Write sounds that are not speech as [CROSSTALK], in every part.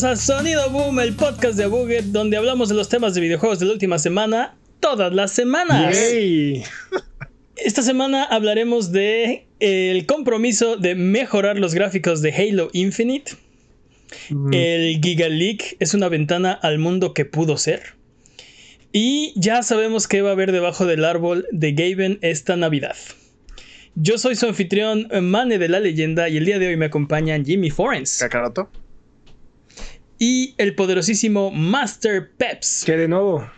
bienvenidos a Sonido Boom, el podcast de Buget, donde hablamos de los temas de videojuegos de la última semana, todas las semanas. Esta semana hablaremos de el compromiso de mejorar los gráficos de Halo Infinite. El Giga Leak es una ventana al mundo que pudo ser. Y ya sabemos qué va a haber debajo del árbol de Gaben esta Navidad. Yo soy su anfitrión, Mane de la Leyenda, y el día de hoy me acompañan Jimmy Forens. Kakaroto. Y el poderosísimo Master Peps. ¿Qué de nuevo?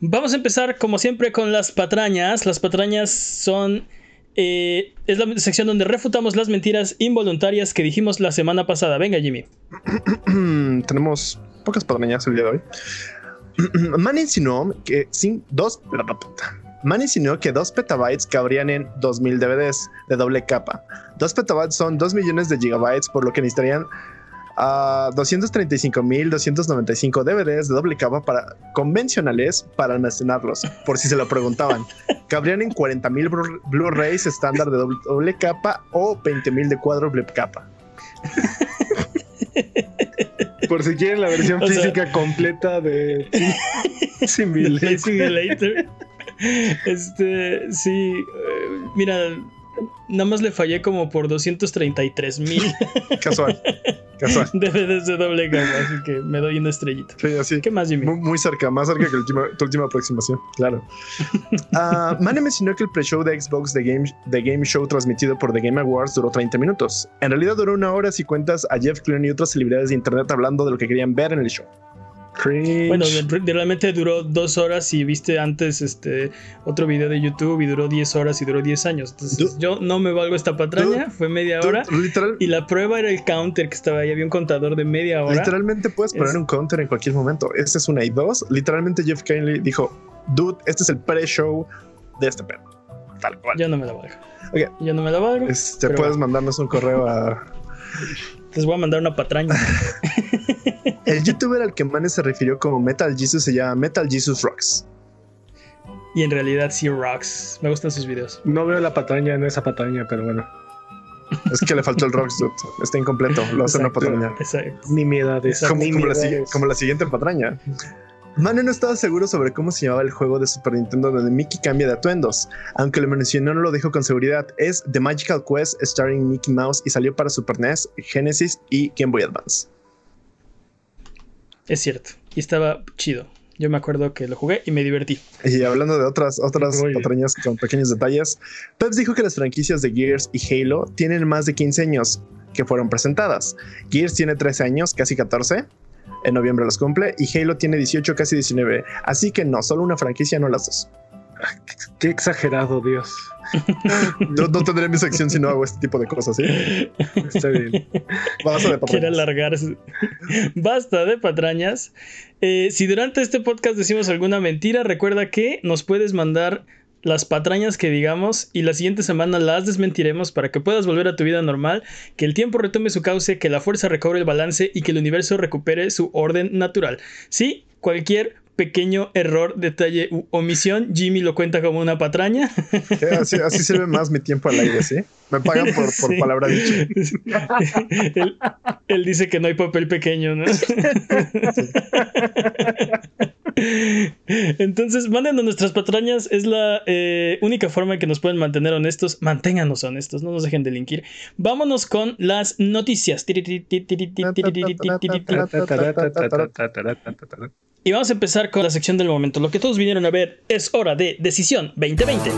Vamos a empezar, como siempre, con las patrañas. Las patrañas son. eh, es la sección donde refutamos las mentiras involuntarias que dijimos la semana pasada. Venga, Jimmy. [CLEARS THROAT] Tenemos pocas patrañas el día de hoy. [CLEARS THROAT] Man insinuó que sin dos. Man insinuó que 2 petabytes cabrían en 2000 DVDs de doble capa. 2 petabytes son 2 millones de gigabytes, por lo que necesitarían a 235.295 DVDs de doble capa para convencionales para almacenarlos, por si se lo preguntaban. [LAUGHS] Cabrían en 40.000 Blu- Blu-rays estándar de doble, doble capa o 20.000 de cuádruple capa. [LAUGHS] Por si quieren la versión O sea- física completa de. [LAUGHS] Simulator. Este, sí. eh, mira, nada más le fallé como por 233 mil [LAUGHS] Casual. Casual. DVDs de doble capa, así que me doy una estrellita. Sí, así. ¿Qué más, Jimmy? Muy, muy cerca, más cerca que última- tu última aproximación, claro. [LAUGHS] Ah, Mane mencionó que el pre-show de Xbox de Game, de Game Show transmitido por The Game Awards duró 30 minutos. En realidad duró una hora si cuentas a Jeff Clooney y otras celebridades de internet hablando de lo que querían ver en el show. Cringe. Bueno, realmente duró dos horas y viste antes este otro video de YouTube y duró 10 horas y duró 10 años. Entonces, yo no me valgo esta patraña, fue media hora. literal- Y la prueba era el counter que estaba ahí, había un contador de media hora. literalmente puedes poner Es- un counter en cualquier momento. Esa es una y dos. Literalmente Jeff Clooney dijo, dude, este es el pre-show de este pedo. Tal cual. Yo no me la valgo. Ok. Yo no me la valgo. Este, puedes mandarnos un correo a [LAUGHS] Les voy a mandar una patraña. [LAUGHS] El youtuber al que Mane se refirió como Metal Jesus se llama Metal Jesus Rocks. y en realidad sí rocks. Me gustan sus videos. No veo la patraña en esa patraña, pero bueno. Es que le faltó el Rocks, dude. Está incompleto. Lo hace una Exacto, patraña. Exacto. Nimiedades. Como, como la, como la siguiente patraña. Mane no estaba seguro sobre cómo se llamaba el juego de Super Nintendo donde Mickey cambia de atuendos. Aunque lo mencionó, no lo dijo con seguridad. Es The Magical Quest starring Mickey Mouse y salió para Super NES, Genesis y Game Boy Advance. Es cierto. Y estaba chido. Yo me acuerdo que lo jugué y me divertí. Y hablando de otras, otras patrañas con pequeños detalles, Peps dijo que las franquicias de Gears y Halo tienen más de 15 años que fueron presentadas. Gears tiene 13 años, casi 14. En noviembre los cumple y Halo tiene 18, casi 19. Así que no, solo una franquicia, no las dos. Qué exagerado, Dios. No, no tendré mi sección si no hago este tipo de cosas, ¿sí? Está bien. Basta de Quiere patrañas. alargarse. Basta de patrañas. Eh, si durante este podcast decimos alguna mentira, recuerda que nos puedes mandar las patrañas que digamos y la siguiente semana las desmentiremos para que puedas volver a tu vida normal, que el tiempo retome su cauce, que la fuerza recobre el balance y que el universo recupere su orden natural. Sí, cualquier pequeño error, detalle u omisión, Jimmy lo cuenta como una patraña. Eh, Así, así sirve más mi tiempo al aire, ¿sí? Me pagan por, por Sí. palabra dicha. él, él dice que no hay papel pequeño, ¿no? Entonces, mándenos nuestras patrañas. Es la eh, única forma en que nos pueden mantener honestos. Manténganos honestos, no nos dejen delinquir. Vámonos con las noticias. Y vamos a empezar con la sección del momento. Lo que todos vinieron a ver es hora de Decisión 2020.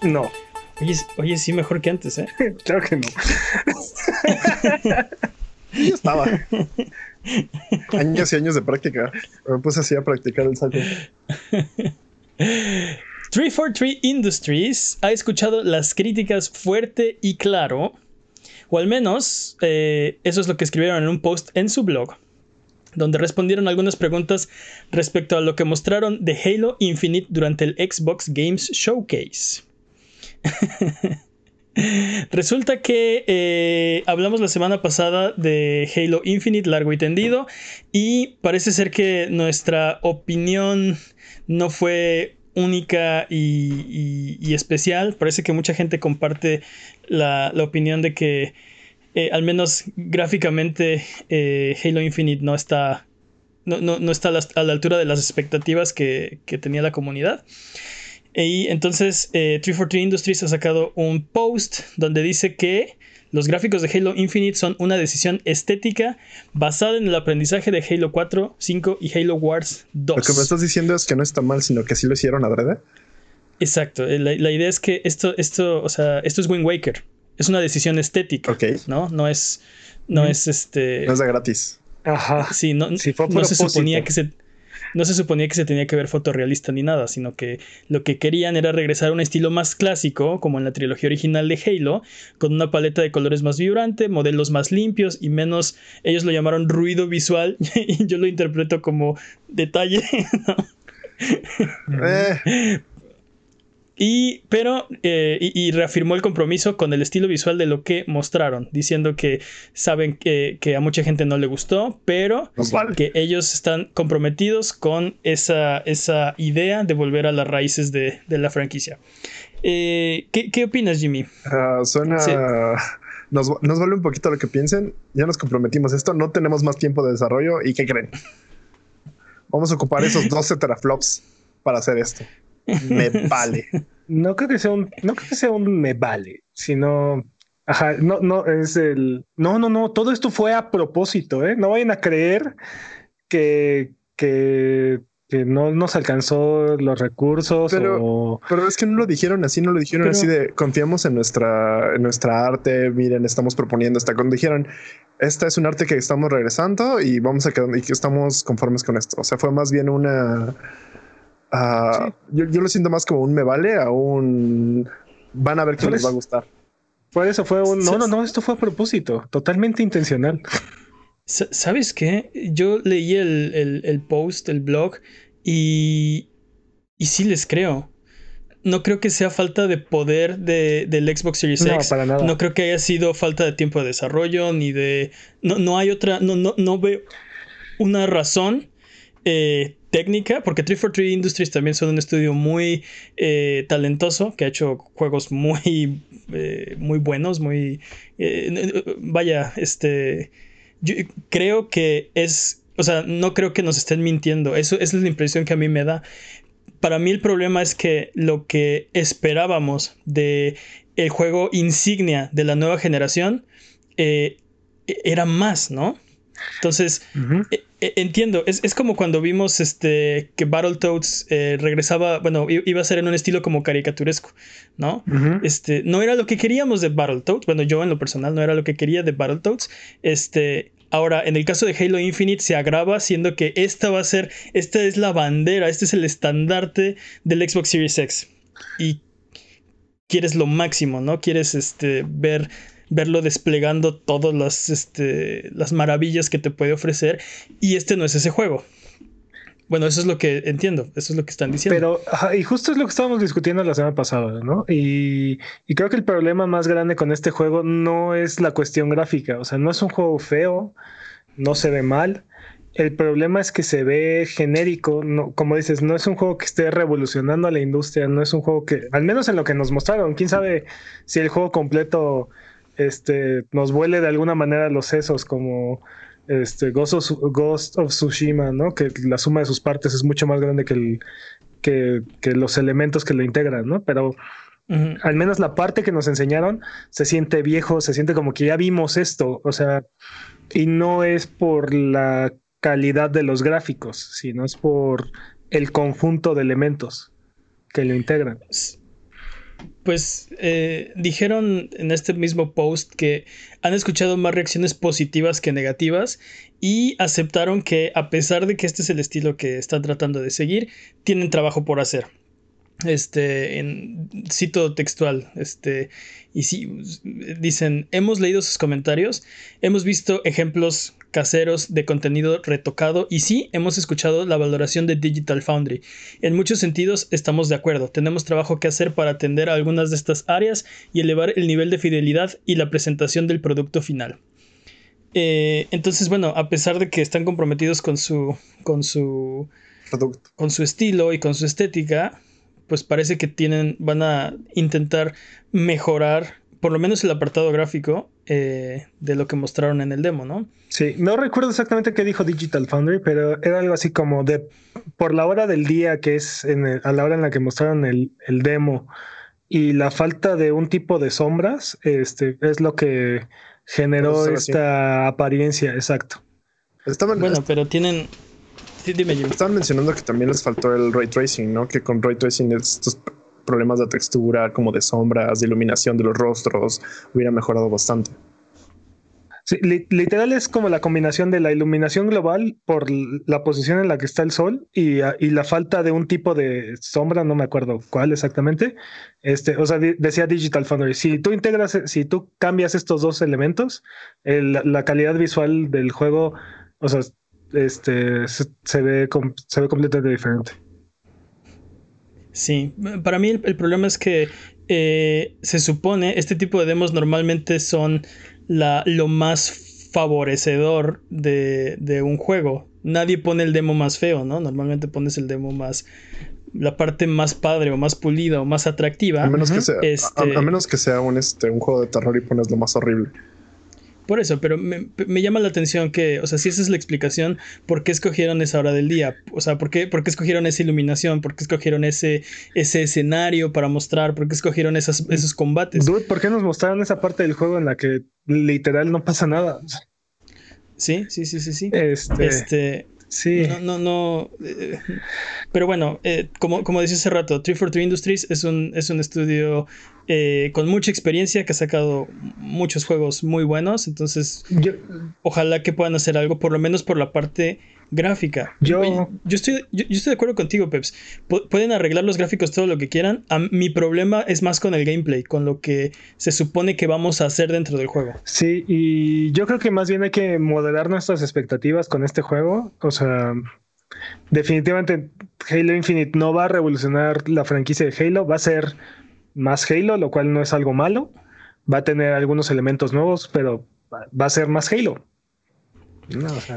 No, Oye, oye, sí, mejor que antes, ¿eh? [LAUGHS] claro que no. [LAUGHS] Yo estaba. Años y años de práctica. Me puse así a practicar el saco. [LAUGHS] 343 Industries ha escuchado las críticas fuerte y claro, o al menos eh, eso es lo que escribieron en un post en su blog, donde respondieron algunas preguntas respecto a lo que mostraron de Halo Infinite durante el Xbox Games Showcase. [LAUGHS] Resulta que eh, hablamos la semana pasada de Halo Infinite largo y tendido y parece ser que nuestra opinión no fue única y, especial. Parece que mucha gente comparte la, opinión de que eh, al menos gráficamente eh, Halo Infinite no está, no, está a la, altura de las expectativas que, tenía la comunidad. Y entonces 343 eh, Industries ha sacado un post donde dice que los gráficos de Halo Infinite son una decisión estética basada en el aprendizaje de Halo 4, 5 y Halo Wars 2. Lo que me estás diciendo es que no está mal, sino que sí lo hicieron adrede. Exacto. Eh, la, idea es que esto, esto, o sea, esto es Wind Waker. Es una decisión estética. Ok. ¿No? No es. No es este. No es de gratis. Ajá. Sí, no, no se suponía que se no se suponía que se tenía que ver fotorrealista ni nada, sino que lo que querían era regresar a un estilo más clásico, como en la trilogía original de Halo, con una paleta de colores más vibrante, modelos más limpios y menos, ellos lo llamaron ruido visual, [LAUGHS] y yo lo interpreto como detalle. [LAUGHS] eh, [LAUGHS] y, pero, eh, y, reafirmó el compromiso con el estilo visual de lo que mostraron, diciendo que saben que, a mucha gente no le gustó, pero que ellos están comprometidos con esa, esa idea de volver a las raíces de, la franquicia. Eh, ¿qué, opinas, Jimmy? Ah, suena. Nos, nos vale un poquito lo que piensen. Ya nos comprometimos esto, no tenemos más tiempo de desarrollo. ¿Y qué creen? Vamos a ocupar esos [LAUGHS] 12 teraflops para hacer esto me [LAUGHS] vale. No creo que sea un, no creo que sea un me vale, sino Ajá, no, no, es el. No, no, no, todo esto fue a propósito, ¿eh? No vayan a creer que, que, que no nos alcanzó los recursos. Pero, pero es que no lo dijeron así, no lo dijeron así de confiamos en nuestra, en nuestra arte, miren, estamos proponiendo esta. Cuando dijeron, esta es un arte que estamos regresando y vamos a quedar y que estamos conformes con esto. O sea, fue más bien una Ah, yo, lo siento más como un me vale a un van a ver qué les va a gustar. Por eso fue un no, no, no, esto fue a propósito, totalmente intencional. ¿Sabes qué? Yo leí el, post, el blog, y, y sí les creo. No creo que sea falta de poder de, del Xbox Series no, X. Para nada. No creo que haya sido falta de tiempo de desarrollo, ni de. No, no hay otra. No, no, no veo una razón eh, técnica, porque 343 Industries también son un estudio muy eh, talentoso, que ha hecho juegos muy, [LAUGHS] eh, muy buenos, muy... vaya, este... Yo creo que es... O sea, no creo que nos estén mintiendo. Eso, esa es la impresión que a mí me da. Para mí el problema es que lo que esperábamos de el juego insignia de la nueva generación era más, ¿no? Entonces, e, e, entiendo, es, como cuando vimos este, que Battletoads eh, regresaba, bueno, iba a ser en un estilo como caricaturesco, ¿no? este, no era lo que queríamos de Battletoads, bueno, yo en lo personal no era lo que quería de Battletoads, este... Ahora, en el caso de Halo Infinite se agrava siendo que esta va a ser, esta es la bandera, este es el estandarte del Xbox Series X. Y quieres lo máximo, ¿no? Quieres este, ver verlo desplegando todas las, este, las maravillas que te puede ofrecer. Y este no es ese juego. Bueno, eso es lo que entiendo, eso es lo que están diciendo. Pero, y justo es lo que estábamos discutiendo la semana pasada, ¿no? Y, y, creo que el problema más grande con este juego no es la cuestión gráfica, o sea, no es un juego feo, no se ve mal. El problema es que se ve genérico, no, como dices, no es un juego que esté revolucionando a la industria, no es un juego que, al menos en lo que nos mostraron, quién sabe si el juego completo este, nos vuele de alguna manera los sesos, como este, Ghost, of, Tsushima, ¿no? Que la suma de sus partes es mucho más grande que, el, que, los elementos que lo integran, ¿no? Pero al menos la parte que nos enseñaron se siente viejo, se siente como que ya vimos esto, o sea, y no es por la calidad de los gráficos, sino es por el conjunto de elementos que lo integran pues eh, dijeron en este mismo post que han escuchado más reacciones positivas que negativas y aceptaron que a pesar de que este es el estilo que están tratando de seguir, tienen trabajo por hacer. Este, en cito textual, este, y sí, dicen, hemos leído sus comentarios, hemos visto ejemplos caseros de contenido retocado y sí hemos escuchado la valoración de Digital Foundry. En muchos sentidos estamos de acuerdo, tenemos trabajo que hacer para atender a algunas de estas áreas y elevar el nivel de fidelidad y la presentación del producto final. Eh, entonces, bueno, a pesar de que están comprometidos con su, con su, con su estilo y con su estética, pues parece que tienen, van a intentar mejorar por lo menos el apartado gráfico eh, de lo que mostraron en el demo, ¿no? Sí, no recuerdo exactamente qué dijo Digital Foundry, pero era algo así como de por la hora del día que es a la hora en la que mostraron el, demo y la falta de un tipo de sombras, este es lo que generó esta apariencia, exacto. bueno, pero tienen. dime, Estaban mencionando que también les faltó el ray tracing, ¿no? Que con ray tracing estos problemas de textura, como de sombras, de iluminación de los rostros, hubiera mejorado bastante. Sí, literal es como la combinación de la iluminación global por la posición en la que está el sol y, la falta de un tipo de sombra, no me acuerdo cuál exactamente. Este, o sea, decía Digital Foundry, si tú integras, si tú cambias estos dos elementos, la calidad visual del juego, o sea, este, se, ve, se ve completamente diferente. Sí, para mí el, problema es que eh, se supone, este tipo de demos normalmente son la, lo más favorecedor de, de, un juego. Nadie pone el demo más feo, ¿no? Normalmente pones el demo más, la parte más padre o más pulida o más atractiva. A menos que sea, a, este menos que sea un, este, un juego de terror y pones lo más horrible. Por eso, pero me, llama la atención que, o sea, si esa es la explicación, ¿por qué escogieron esa hora del día? O sea, ¿por qué, por qué escogieron esa iluminación? ¿Por qué escogieron ese, ese escenario para mostrar? ¿Por qué escogieron esos combates? Dude, ¿por qué nos mostraron esa parte del juego en la que literal no pasa nada? Sí, sí, sí, sí, sí. Este, este Sí. No, no, no. Eh, pero bueno, eh, como, como decía hace rato, 343 Industries es un, es un estudio eh, con mucha experiencia que ha sacado muchos juegos muy buenos. Entonces, ojalá que puedan hacer algo, por lo menos por la parte gráfica. Yo, yo, estoy, yo, estoy de acuerdo contigo, Peps. pueden arreglar los gráficos todo lo que quieran. mi problema es más con el gameplay, con lo que se supone que vamos a hacer dentro del juego. Sí, y yo creo que más bien hay que moderar nuestras expectativas con este juego. O sea, definitivamente Halo Infinite no va a revolucionar la franquicia de Halo, va a ser más Halo, lo cual no es algo malo. Va a tener algunos elementos nuevos, pero va a ser más Halo.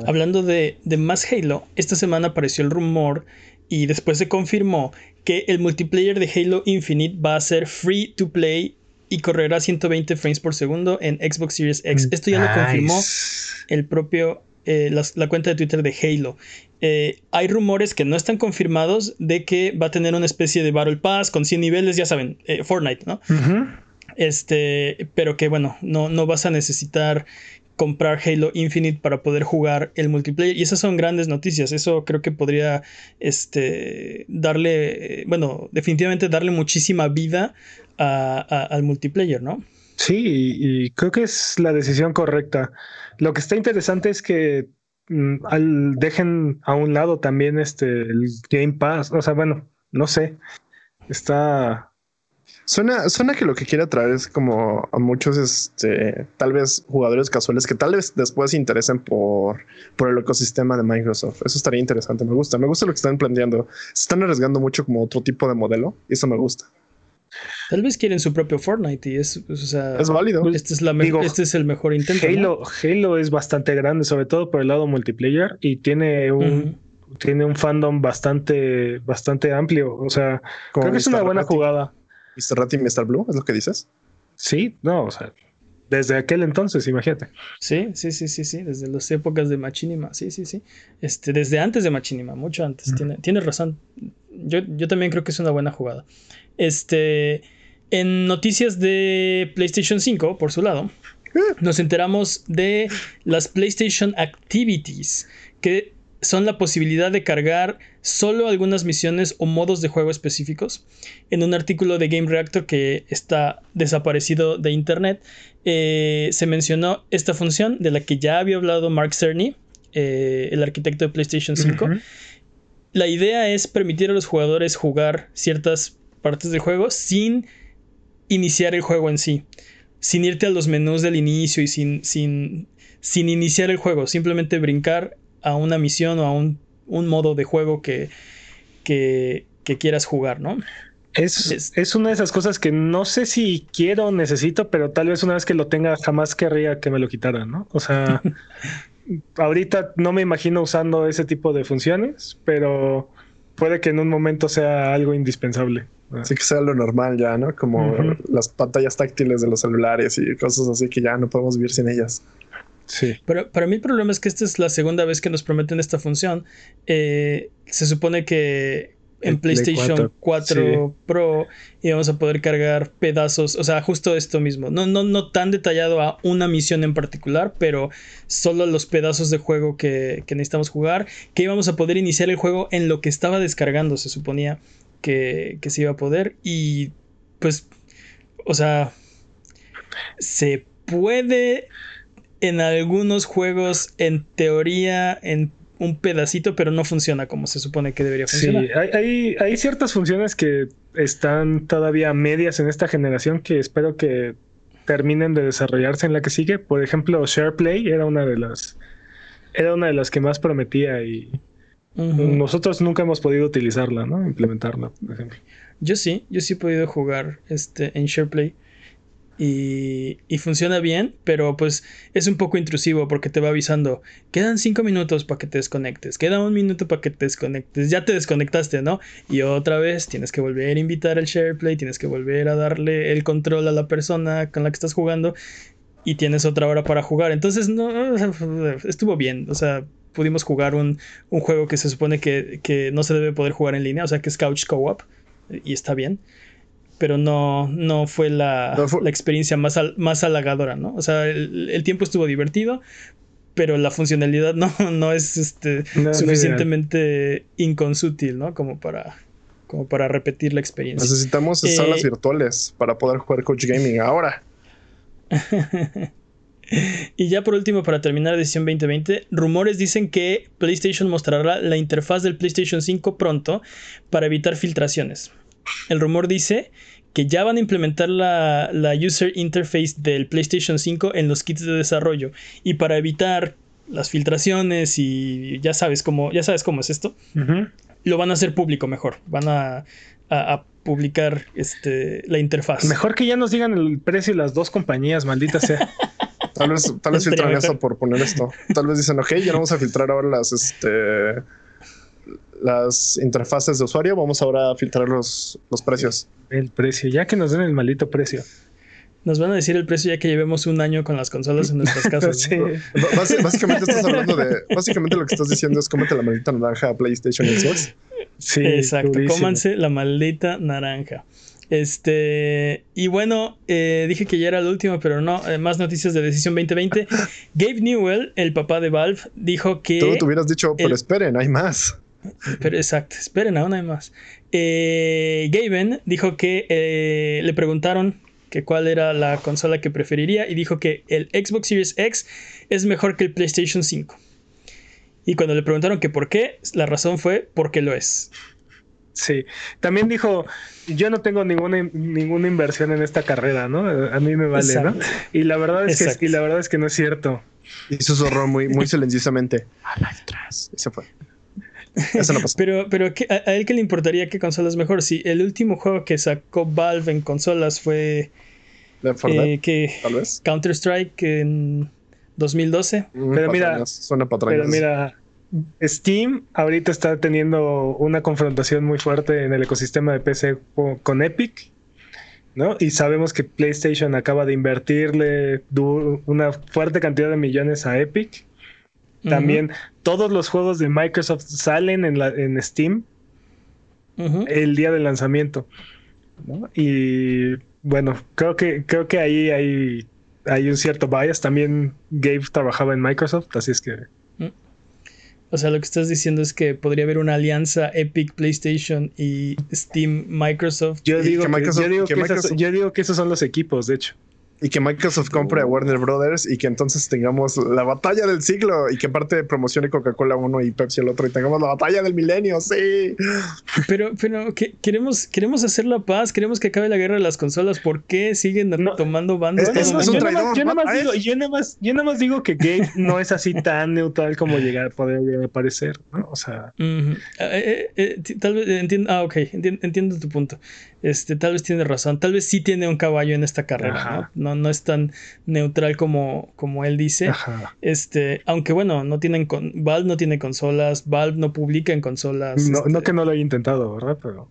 Hablando de, más Halo, esta semana apareció el rumor y después se confirmó que el multiplayer de Halo Infinite va a ser free to play y correrá 120 frames por segundo en Xbox Series X. Esto ya lo confirmó el propio, eh, la, cuenta de Twitter de Halo. Eh, hay rumores que no están confirmados de que va a tener una especie de Battle Pass con 100 niveles, ya saben, eh, Fortnite, ¿no? Este, pero que bueno, no, no vas a necesitar comprar Halo Infinite para poder jugar el multiplayer. Y esas son grandes noticias. Eso creo que podría este, darle, bueno, definitivamente darle muchísima vida al multiplayer, ¿no? Sí, y creo que es la decisión correcta. Lo que está interesante es que mm, al, dejen a un lado también este el Game Pass. O sea, bueno, no sé. Está Suena, suena que lo que quiere atraer es como a muchos, este, tal vez jugadores casuales que tal vez después se interesen por, por el ecosistema de Microsoft. Eso estaría interesante. Me gusta. Me gusta lo que están planteando. Se están arriesgando mucho como otro tipo de modelo y eso me gusta. Tal vez quieren su propio Fortnite y es, o sea, es válido. Este es, la este es el mejor intento. Halo, Halo es bastante grande, sobre todo por el lado multiplayer y tiene un, tiene un fandom bastante, bastante amplio. O sea, creo que es una buena jugada. Mr. Rat y Mr. Blue, ¿es lo que dices? Sí, no, o sea, desde aquel entonces, imagínate. Sí, sí, sí, sí, sí, desde las épocas de Machinima, sí, sí, sí. Este, desde antes de Machinima, mucho antes. Tiene, tienes razón. Yo, yo también creo que es una buena jugada. Este, en noticias de PlayStation 5, por su lado, eh. nos enteramos de las PlayStation Activities, que son la posibilidad de cargar solo algunas misiones o modos de juego específicos. En un artículo de Game Reactor que está desaparecido de internet, eh, se mencionó esta función de la que ya había hablado Mark Cerny, eh, el arquitecto de PlayStation 5. La idea es permitir a los jugadores jugar ciertas partes del juego sin iniciar el juego en sí, sin irte a los menús del inicio y sin, sin, sin iniciar el juego, simplemente brincar a una misión o a un, modo de juego que, que, quieras jugar, ¿no? Es, es, una de esas cosas que no sé si quiero o necesito, pero tal vez una vez que lo tenga jamás querría que me lo quitaran, ¿no? O sea, [LAUGHS] ahorita no me imagino usando ese tipo de funciones, pero puede que en un momento sea algo indispensable. Así que sea lo normal ya, ¿no? Como las pantallas táctiles de los celulares y cosas así que ya no podemos vivir sin ellas. Sí. Pero para mí el problema es que esta es la segunda vez que nos prometen esta función. Eh, se supone que en PlayStation 4, Pro íbamos a poder cargar pedazos, o sea, justo esto mismo. No, no, no tan detallado a una misión en particular, pero solo los pedazos de juego que, que necesitamos jugar, que íbamos a poder iniciar el juego en lo que estaba descargando, se suponía que, que se iba a poder. Y pues, o sea, se puede en algunos juegos, en teoría, en un pedacito, pero no funciona como se supone que debería funcionar. Sí, hay, hay, ciertas funciones que están todavía medias en esta generación que espero que terminen de desarrollarse en la que sigue. Por ejemplo, SharePlay era una de las era una de las que más prometía y nosotros nunca hemos podido utilizarla, ¿no? Implementarla, por ejemplo. Yo sí, yo sí he podido jugar este en SharePlay y, funciona bien, pero pues es un poco intrusivo porque te va avisando, quedan cinco minutos para que te desconectes, queda un minuto para que te desconectes, ya te desconectaste, ¿no? Y otra vez tienes que volver a invitar al SharePlay, tienes que volver a darle el control a la persona con la que estás jugando y tienes otra hora para jugar. Entonces, no, estuvo bien, o sea, pudimos jugar un, juego que se supone que, que no se debe poder jugar en línea, o sea, que es Couch Co-op y está bien pero no, no fue la, la experiencia más, más halagadora, ¿no? O sea, el, tiempo estuvo divertido, pero la funcionalidad [LAUGHS] no, no es este, suficientemente inconsútil, ¿no? Como para, como para repetir la experiencia. Necesitamos eh, salas virtuales para poder jugar Coach Gaming ahora. [LAUGHS] y ya por último, para terminar edición 2020, rumores dicen que PlayStation mostrará la interfaz del PlayStation 5 pronto para evitar filtraciones. El rumor dice que ya van a implementar la, user interface del PlayStation 5 en los kits de desarrollo. Y para evitar las filtraciones y ya sabes cómo, ya sabes cómo es esto, lo van a hacer público mejor. Van a, publicar este, la interfaz. Mejor que ya nos digan el precio de las dos compañías, maldita sea. Tal vez, tal vez filtran eso por poner esto. Tal vez dicen, ok, ya no vamos a filtrar ahora las, este, las interfaces de usuario, vamos ahora a filtrar los, los precios. El precio, ya que nos den el maldito precio. Nos van a decir el precio ya que llevemos un año con las consolas en nuestras [LAUGHS] casas. sí. básicamente estás hablando de. Básicamente lo que estás diciendo es cómete la maldita naranja a PlayStation Xbox. Sí. Exacto. Cómanse la maldita naranja. Este, y bueno, eh, dije que ya era el último, pero no, eh, más noticias de Decisión 2020. [LAUGHS] Gabe Newell, el papá de Valve, dijo que... Tú te hubieras dicho, pero esperen, hay más. Pero exacto, esperen, aún hay más. Eh, Gaben dijo que eh, le preguntaron que cuál era la consola que preferiría y dijo que el Xbox Series X es mejor que el PlayStation 5. Y cuando le preguntaron que por qué, la razón fue porque lo es. Sí, también dijo, yo no tengo ninguna, ninguna inversión en esta carrera, ¿no? A mí me vale, ¿no? Y la verdad es que y la verdad es que no es cierto. Y susurró muy, muy [LAUGHS] silenciosamente. Y se fue. Pero, pero a, él que le importaría qué consola es mejor. Si el último juego que sacó Valve en consolas fue. Eh, que Counter Strike en 2012. Mm, pero mira, pero mira, Steam ahorita está teniendo una confrontación muy fuerte en el ecosistema de PC con Epic. ¿no? Y sabemos que PlayStation acaba de invertirle una fuerte cantidad de millones a Epic. También todos los juegos de Microsoft salen en, la, en Steam el día del lanzamiento. Y bueno, creo que, creo que ahí hay, hay un cierto bias. También Gabe trabajaba en Microsoft, así es que. Mm. O sea, lo que estás diciendo es que podría haber una alianza Epic, PlayStation y Steam, Microsoft. Yo digo, yo digo que esos son los equipos, de hecho y que Microsoft compre a Warner Brothers y que entonces tengamos la batalla del siglo y que aparte promocione Coca-Cola uno y Pepsi el otro y tengamos la batalla del milenio, sí. Pero, pero queremos, queremos hacer la paz, queremos que acabe la guerra de las consolas. ¿Por qué siguen tomando bandas? yo, nada más, digo, yo, nada más, digo, que Gabe [LAUGHS] no es así tan neutral como llegar, poder parecer, ¿no? O sea. Eh, eh, eh, tal vez entiendo. Ah, ok, entiendo, tu punto. Este, tal vez tiene razón. Tal vez sí tiene un caballo en esta carrera, ¿no? ¿no? es tan neutral como, como él dice. Este, aunque bueno, no tienen con, Valve no tiene consolas, Valve no publica en consolas. No, este que no lo haya intentado, ¿verdad? Pero.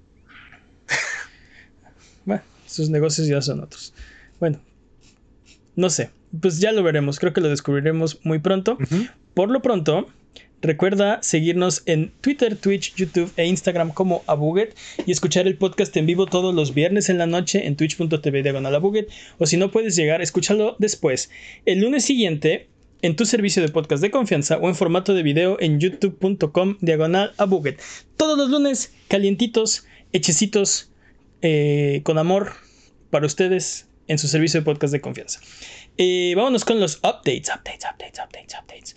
[LAUGHS] bueno, sus negocios ya son otros. Bueno, no sé, pues ya lo veremos, creo que lo descubriremos muy pronto. Por lo pronto, recuerda seguirnos en Twitter, Twitch, YouTube e Instagram como Abuget y escuchar el podcast en vivo todos los viernes en la noche en twitch.tv diagonal Abuget o si no puedes llegar, escúchalo después. El lunes siguiente en tu servicio de podcast de confianza o en formato de video en youtube.com diagonal Abuget. Todos los lunes calientitos, hechecitos, eh, con amor para ustedes en su servicio de podcast de confianza. Eh, vámonos con los updates, updates, updates, updates, updates.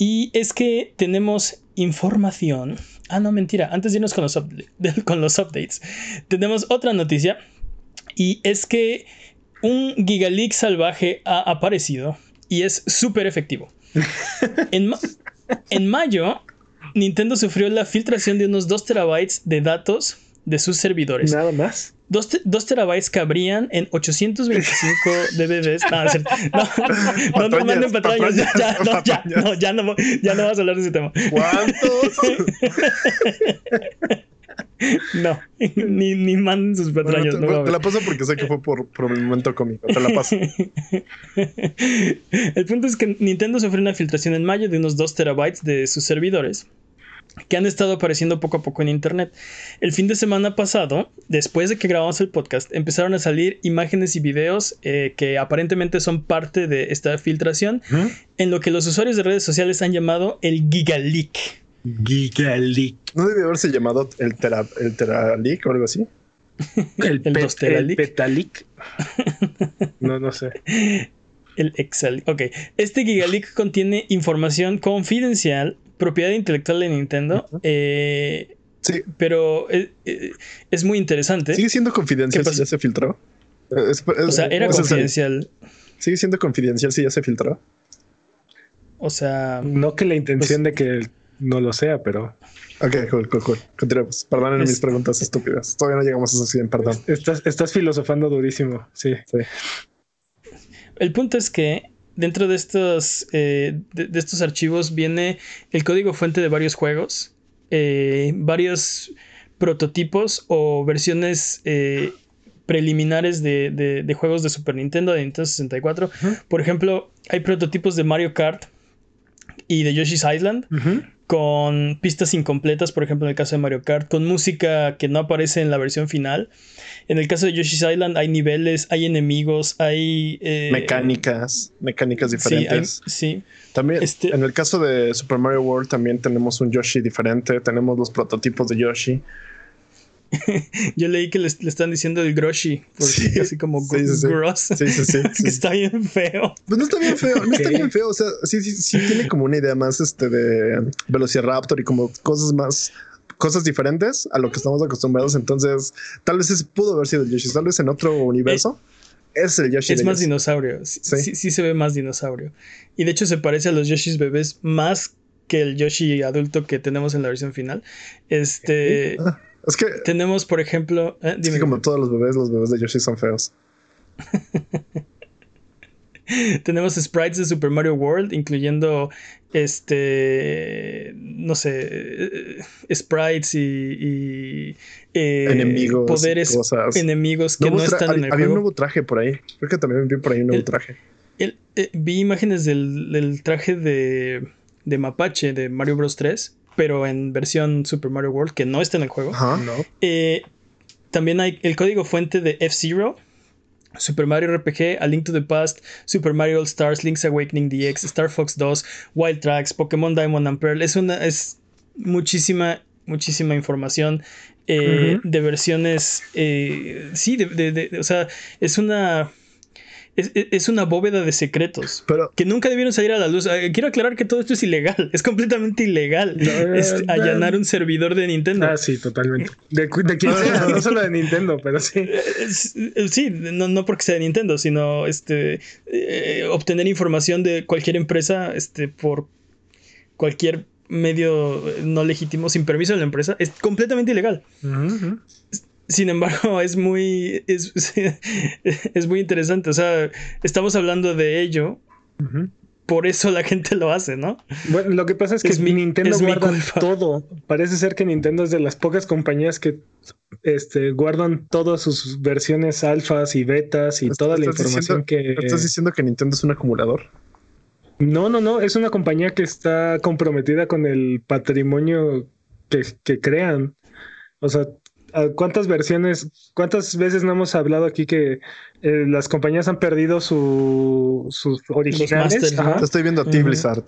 Y es que tenemos información. Ah, no, mentira. Antes de irnos con los, [LAUGHS] con los updates, tenemos otra noticia. Y es que un Gigaleak salvaje ha aparecido y es súper efectivo. [LAUGHS] en, en mayo, Nintendo sufrió la filtración de unos 2 terabytes de datos de sus servidores. Nada más. 2 terabytes cabrían en 825 DVDs. [LAUGHS] No, no, no, no, manden patrañas. Ya, ya, no, ya, no, ya no, ya no vas a hablar de ese tema. ¿Cuántos? [LAUGHS] No, ni, ni manden sus patrañas. Bueno, te, no te, la paso porque sé que fue por, por el momento cómico. Te la paso. [LAUGHS] El punto es que Nintendo sufrió una filtración en mayo de unos 2 terabytes de sus servidores que han estado apareciendo poco a poco en internet. El fin de semana pasado, después de que grabamos el podcast, empezaron a salir imágenes y videos eh, que aparentemente son parte de esta filtración, en lo que los usuarios de redes sociales han llamado el Gigaleak. Gigaleak. ¿No debe haberse llamado el, tera, el Teraleak o algo así? [LAUGHS] el, el, pet, el Petaleak. [LAUGHS] no, no sé. [LAUGHS] El Excel. Ok. Este Gigaleak [LAUGHS] contiene información confidencial propiedad intelectual de Nintendo. Eh, sí. Pero es, es, muy interesante. ¿Sigue siendo confidencial si ya se filtró? Es, o sea, era confidencial. ¿Sigue siendo confidencial si ya se filtró? O sea. No que la intención pues, de que no lo sea, pero. Ok, cool, cool, cool. Continuemos. Perdonen mis preguntas estúpidas. Todavía no llegamos a eso, bien, perdón. Estás, estás filosofando durísimo. Sí. sí. El punto es que dentro de estos, eh, de, de, estos archivos viene el código fuente de varios juegos, eh, varios prototipos o versiones eh, preliminares de, de, de, juegos de Super Nintendo, de Nintendo 64. Uh -huh. Por ejemplo, hay prototipos de Mario Kart y de Yoshi's Island. Uh -huh. Con pistas incompletas, por ejemplo, en el caso de Mario Kart, con música que no aparece en la versión final. En el caso de Yoshi's Island hay niveles, hay enemigos, hay... Eh, mecánicas, mecánicas diferentes. Sí. Hay, sí. También este... en el caso de Super Mario World también tenemos un Yoshi diferente, tenemos los prototipos de Yoshi. [LAUGHS] Yo leí que le, le, están diciendo el Groshi, porque sí, así como sí, sí, gross. Sí, sí, sí. [LAUGHS] que está bien feo. Pues no está bien feo, no está bien feo. O sea, sí, sí, sí tiene como una idea más este de Velociraptor y como cosas más cosas diferentes a lo que estamos acostumbrados. Entonces, tal vez ese pudo haber sido el Yoshi, tal vez en otro universo. Eh, es el Yoshi. Es más dinosaurio. Sí. Sí, sí, se ve más dinosaurio. Y de hecho, se parece a los Yoshis bebés más que el Yoshi adulto que tenemos en la versión final. Este. Ah, es que. Tenemos, por ejemplo. Eh, es que como todos los bebés, los bebés de Yoshi son feos. [LAUGHS] Tenemos sprites de Super Mario World, incluyendo este, no sé, eh, sprites y, y eh, enemigos, poderes, cosas. enemigos que no están en el había juego. un nuevo traje por ahí. Creo que también vi por ahí un nuevo el, traje. El, eh, vi imágenes del, del traje de, de, Mapache de Mario Bros 3, pero en versión Super Mario World que no está en el juego. Ajá, no. Eh, también hay el código fuente de F-Zero. Super Mario RPG, A Link to the Past, Super Mario All Stars, Link's Awakening DX, Star Fox 2, Wild Tracks, Pokémon Diamond and Pearl. Es una. es muchísima, muchísima información. Eh, uh -huh. de versiones. Eh, sí, de, de, de, o sea, es una. Es, es, una bóveda de secretos Pero, que nunca debieron salir a la luz. Eh, quiero aclarar que todo esto es ilegal. [LAUGHS] Es completamente ilegal no, no. allanar un servidor de Nintendo. Ah, sí, totalmente. De, de quien sea, no solo de Nintendo, pero sí. Sí, no, no porque sea de Nintendo, sino este, eh, obtener información de cualquier empresa este, por cualquier medio no legítimo sin permiso de la empresa es completamente ilegal. Uh -huh. Sin embargo, [LAUGHS] es muy. Es, [LAUGHS] es, muy interesante. O sea, estamos hablando de ello. Uh -huh. por eso la gente lo hace, ¿no? Bueno, lo que pasa es que Nintendo guarda todo. Parece ser que Nintendo es de las pocas compañías que este, guardan todas sus versiones alfas y betas y toda la información que. ¿Estás diciendo que Nintendo es un acumulador? No, no, no. Es una compañía que está comprometida con el patrimonio que, que crean. O sea, ¿Cuántas versiones, cuántas veces no hemos hablado aquí que eh, las compañías han perdido su, sus originales? Te estoy viendo a ti, Blizzard.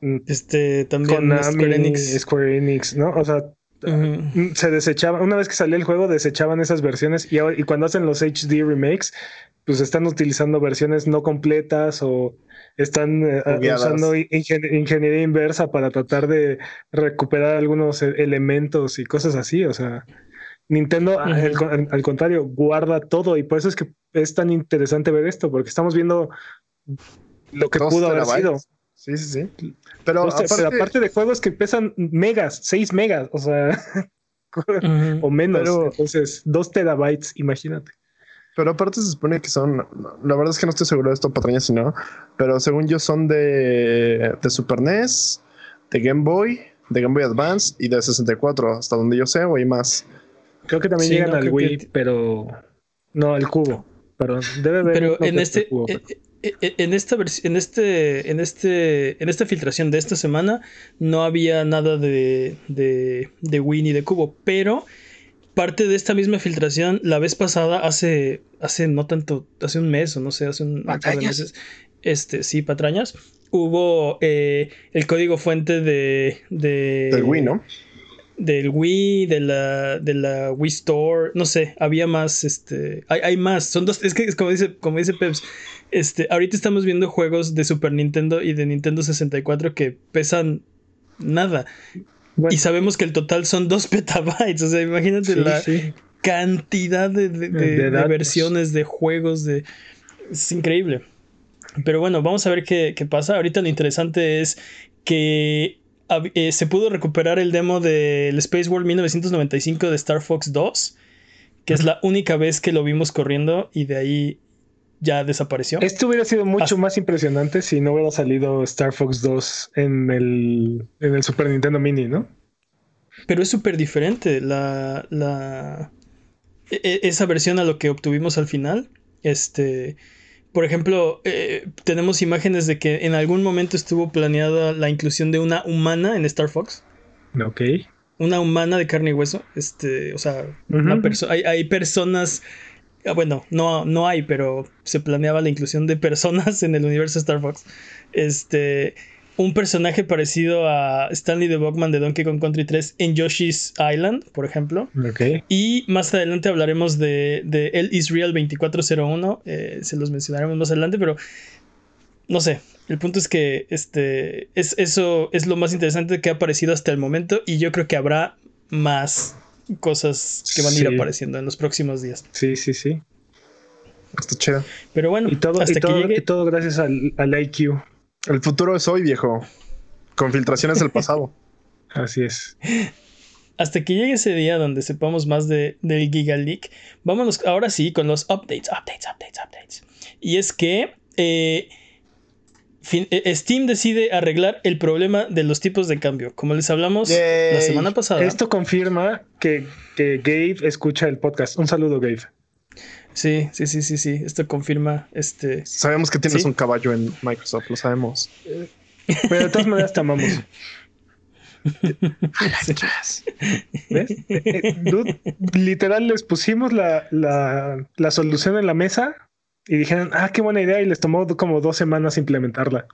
Mm. Este, también Square Enix. Square Enix, ¿no? O sea, se desechaba, una vez que salió el juego, desechaban esas versiones y, y cuando hacen los HD remakes, pues están utilizando versiones no completas o están eh, usando ingeniería inversa para tratar de recuperar algunos e-, elementos y cosas así. O sea, Nintendo, al, contrario, guarda todo y por eso es que es tan interesante ver esto, porque estamos viendo lo que pudo haber sido. Sí, sí, sí. Pero, aparte... de juegos que pesan megas, 6 megas, o sea, [LAUGHS] o menos. Entonces, 2 terabytes, imagínate. Pero aparte se supone que son, la verdad es que no estoy seguro de esto, patrañas, si no, pero según yo son de, de Super NES, de Game Boy, de Game Boy Advance y de 64, hasta donde yo sé, o hay más. Creo que también llegan al Wii, pero no al cubo. Pero debe haber. Pero en este, eh, eh, eh, en esta versión, en este, en este, en esta filtración de esta semana no había nada de, de, de Wii ni de cubo, pero parte de esta misma filtración la vez pasada hace hace no tanto hace un mes o no sé hace un, par de meses este sí patrañas hubo el código fuente de, de del Wii no del Wii, de la, de la Wii Store, no sé, había más, este, hay, hay más, son dos, es que como dice, como dice Peps, este, ahorita estamos viendo juegos de Super Nintendo y de Nintendo 64 que pesan nada. Y sabemos que el total son dos [LAUGHS] petabytes, o sea, imagínate la cantidad de, de, versiones de juegos, de... Es increíble. Pero bueno, vamos a ver qué, qué pasa. Ahorita lo interesante es que eh, se pudo recuperar el demo del Space World 1995 de Star Fox 2, que es la única vez que lo vimos corriendo y de ahí ya desapareció. Esto hubiera sido mucho más impresionante si no hubiera salido Star Fox 2 en el, en el Super Nintendo Mini, ¿no? Pero es súper diferente la, la, e, e, esa versión a lo que obtuvimos al final. Este, por ejemplo, eh, tenemos imágenes de que en algún momento estuvo planeada la inclusión de una humana en Star Fox. Ok. Una humana de carne y hueso. Este, o sea, hay, hay, personas. Ah, bueno, no, no hay, pero se planeaba la inclusión de personas [LAUGHS] en el universo Star Fox. Este un personaje parecido a Stanley the Bogman de Donkey Kong Country 3 en Yoshi's Island, por ejemplo. Y más adelante hablaremos de, de El Israel 2401. Eh, se los mencionaremos más adelante, pero no sé. El punto es que este, es, eso es lo más interesante que ha aparecido hasta el momento. Y yo creo que habrá más cosas que van a ir apareciendo en los próximos días. Sí, sí, sí. Está chido. Pero bueno, y todo, hasta y todo, gracias al, al IQ. El futuro es hoy, viejo. Con filtraciones del pasado. [LAUGHS] Así es. Hasta que llegue ese día donde sepamos más de, del Giga Leak, vámonos ahora sí con los updates, updates, updates, updates. Y es que eh, eh, Steam decide arreglar el problema de los tipos de cambio, como les hablamos la semana pasada. Esto confirma que, que Gabe escucha el podcast. Un saludo, Gabe. Sí, sí, sí, sí, sí. Esto confirma este. Sabemos que tienes un caballo en Microsoft, lo sabemos. Pero de todas maneras te amamos. [LAUGHS] ¿Ves? Eh, eh, literal les pusimos la, la, solución en la mesa y dijeron, ah, qué buena idea, y les tomó como dos semanas implementarla.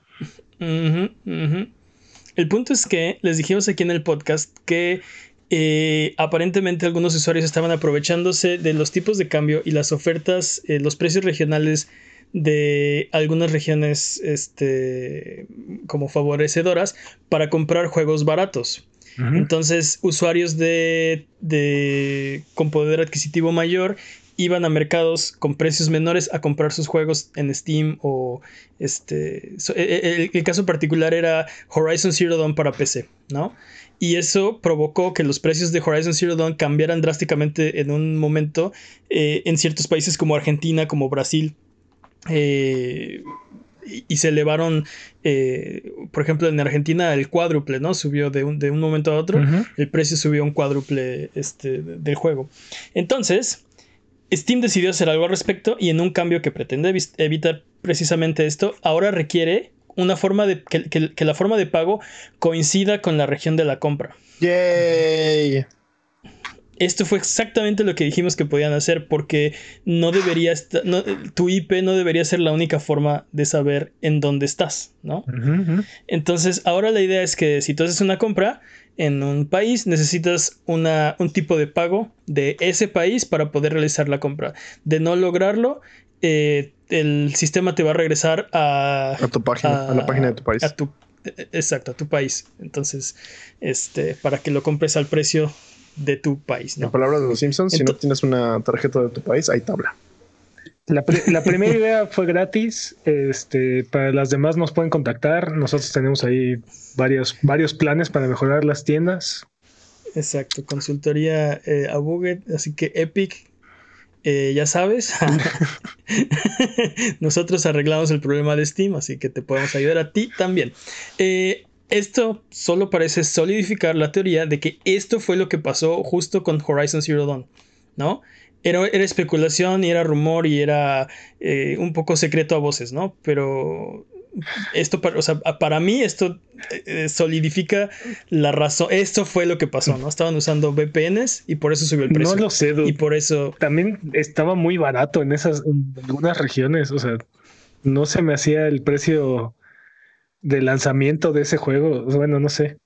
El punto es que les dijimos aquí en el podcast que eh, aparentemente algunos usuarios estaban aprovechándose de los tipos de cambio y las ofertas, eh, los precios regionales de algunas regiones este, como favorecedoras para comprar juegos baratos. Entonces, usuarios de, de, con poder adquisitivo mayor iban a mercados con precios menores a comprar sus juegos en Steam o este e, e, el, el, caso particular era Horizon Zero Dawn para PC, ¿no? Y eso provocó que los precios de Horizon Zero Dawn cambiaran drásticamente en un momento eh, en ciertos países como Argentina, como Brasil. Eh, y, se elevaron, eh, por ejemplo, en Argentina el cuádruple, ¿no? Subió de un, de un momento a otro, el precio subió un cuádruple este, del juego. Entonces, Steam decidió hacer algo al respecto y en un cambio que pretende evitar precisamente esto, ahora requiere una forma de que, que la forma de pago coincida con la región de la compra. ¡Yay! esto fue exactamente lo que dijimos que podían hacer porque no debería tu IP no debería ser la única forma de saber en dónde estás, ¿no? Entonces, ahora la idea es que si tú haces una compra en un país, necesitas una, un tipo de pago de ese país para poder realizar la compra. De no lograrlo, eh, el sistema te va a regresar a... A tu página, a, la página de tu país. A tu, exacto, a tu país. Entonces, este, para que lo compres al precio de tu país. ¿no? En palabras de los Simpsons, si no tienes una tarjeta de tu país, hay tabla. La, primera idea fue gratis. Este, para las demás nos pueden contactar. Nosotros tenemos ahí varios, varios planes para mejorar las tiendas. Exacto, consultoría eh, a Buget, así que Epic, eh, ya sabes, [LAUGHS] [LAUGHS] nosotros arreglamos el problema de Steam, así que te podemos ayudar a ti también. Eh, esto solo parece solidificar la teoría de que esto fue lo que pasó justo con Horizon Zero Dawn, ¿no? Era, era especulación y era rumor y era eh, un poco secreto a voces, ¿no? Pero esto, para, o sea, para mí esto eh, solidifica la razón. Esto fue lo que pasó, ¿no? Estaban usando VPNs y por eso subió el precio. No lo sé, Y por eso... También estaba muy barato en esas, en algunas regiones, o sea, no se me hacía el precio de lanzamiento de ese juego. Bueno, no sé.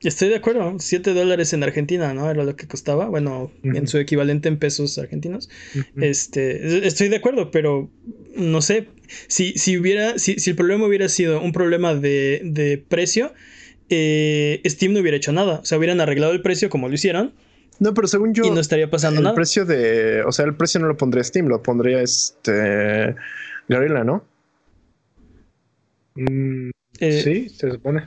Estoy de acuerdo, 7 dólares en Argentina, ¿no? Era lo que costaba, bueno, en su equivalente en pesos argentinos. Este, estoy de acuerdo, pero no sé, si, si hubiera, si, el problema hubiera sido un problema de, precio, eh, Steam no hubiera hecho nada. O sea, hubieran arreglado el precio como lo hicieron. No, pero según yo. Y no estaría pasando nada. El precio de. O sea, el precio no lo pondría Steam, lo pondría este. Gorilla, ¿no? Mm, eh, sí, se supone.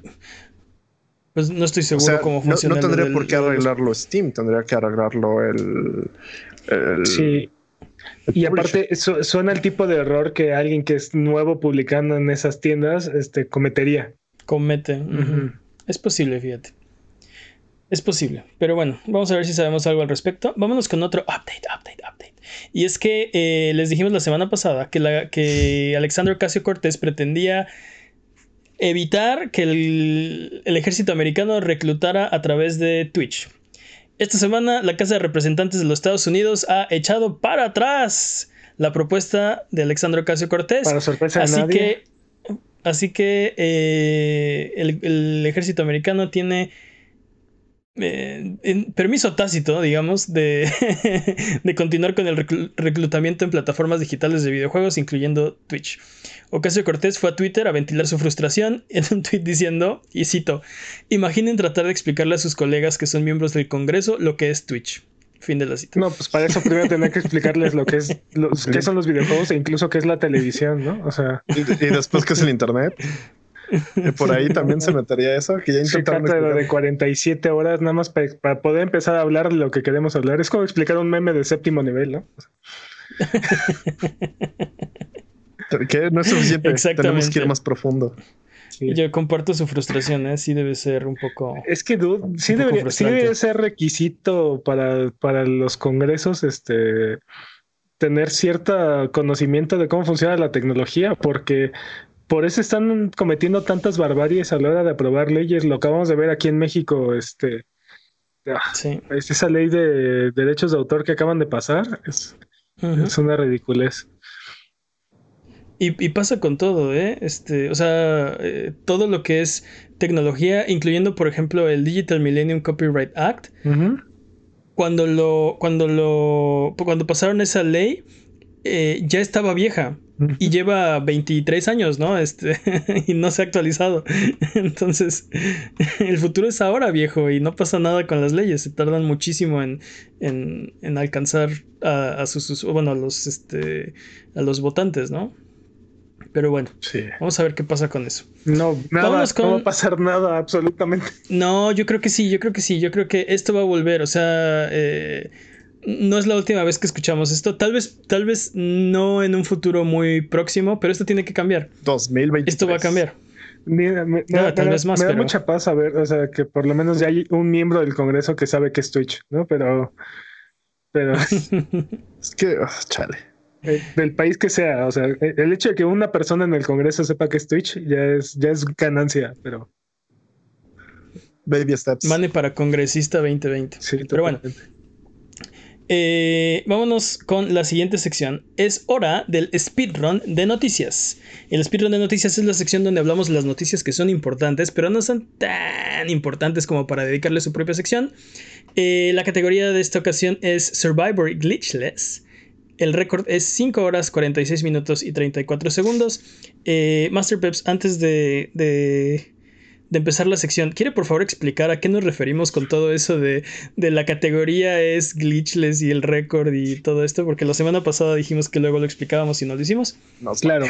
Pues no estoy seguro cómo funciona. No, tendría por qué arreglarlo Steam, tendría que arreglarlo el. sí. Y aparte, suena el tipo de error que alguien que es nuevo publicando en esas tiendas este, cometería. Comete. Es posible, fíjate. Es posible. Pero bueno, vamos a ver si sabemos algo al respecto. Vámonos con otro update, update, update. Y es que eh, les dijimos la semana pasada que, la, que Alexander Casio Cortés pretendía evitar que el, ejército americano reclutara a través de Twitch. Esta semana la Casa de Representantes de los Estados Unidos ha echado para atrás la propuesta de Alexandro Casio Cortés. Para sorpresa así nadie. que Así que eh, el, ejército americano tiene eh, permiso tácito, digamos, de, [LAUGHS] de continuar con el reclutamiento en plataformas digitales de videojuegos, incluyendo Twitch. Ocasio Cortés fue a Twitter a ventilar su frustración [LAUGHS] en un tweet diciendo, y cito, imaginen tratar de explicarle a sus colegas que son miembros del Congreso lo que es Twitch. Fin de la cita. No, pues para eso primero tener que explicarles lo que es, qué son los videojuegos e incluso qué es la televisión, ¿no? O sea. Y, después qué es el internet. Por ahí también se metería eso, que ya intentaron. de 47 horas nada más para, para, poder empezar a hablar de lo que queremos hablar. Es como explicar un meme de séptimo nivel, ¿no? que no es suficiente. Tenemos que ir más profundo. Yo comparto su frustración, ¿eh? Sí debe ser un poco. Es que, sí, debería, sí debe ser requisito para, para los congresos este, tener cierto conocimiento de cómo funciona la tecnología, porque por eso están cometiendo tantas barbaries a la hora de aprobar leyes. Lo acabamos de ver aquí en México, este. Ah, sí. esa ley de derechos de autor que acaban de pasar es, es una ridiculez. Y, pasa con todo, ¿eh? Este, o sea, eh, todo lo que es tecnología, incluyendo, por ejemplo, el Digital Millennium Copyright Act. Cuando lo. Cuando lo. Cuando pasaron esa ley, eh, ya estaba vieja. [LAUGHS] Y lleva 23 años, ¿no? Este, [LAUGHS] y no se ha actualizado. [LAUGHS] Entonces, el futuro es ahora, viejo, y no pasa nada con las leyes. Se tardan muchísimo en, en, alcanzar a, a, sus, bueno, a los, este, a los votantes, ¿no? Pero bueno, vamos a ver qué pasa con eso. No, nada, no va a pasar nada, absolutamente. No, yo creo que sí, yo creo que sí, yo creo que esto va a volver, o sea, eh, no es la última vez que escuchamos esto. Tal vez, tal vez no en un futuro muy próximo, pero esto tiene que cambiar. 2020. Esto va a cambiar. Me, me, no, tal vez más, me da mucha paz saber, o sea, que por lo menos ya hay un miembro del Congreso que sabe que es Twitch, ¿no? Pero, pero es [LAUGHS] que, oh, chale. Eh, del país que sea, o sea, el hecho de que una persona en el Congreso sepa que es Twitch ya es, ya es ganancia, pero. Baby steps. Mane para congresista 2020. Sí, pero bueno. Eh, vámonos con la siguiente sección. Es hora del speedrun de noticias. El speedrun de noticias es la sección donde hablamos de las noticias que son importantes, pero no son tan importantes como para dedicarle su propia sección. Eh, la categoría de esta ocasión es Survivor Glitchless. El récord es 5 horas 46 minutos y 34 segundos. Eh, Master Peps, antes de, de, empezar la sección, ¿quiere por favor explicar a qué nos referimos con todo eso de, de la categoría es glitchless y el récord y todo esto? Porque la semana pasada dijimos que luego lo explicábamos y no lo hicimos. No, claro.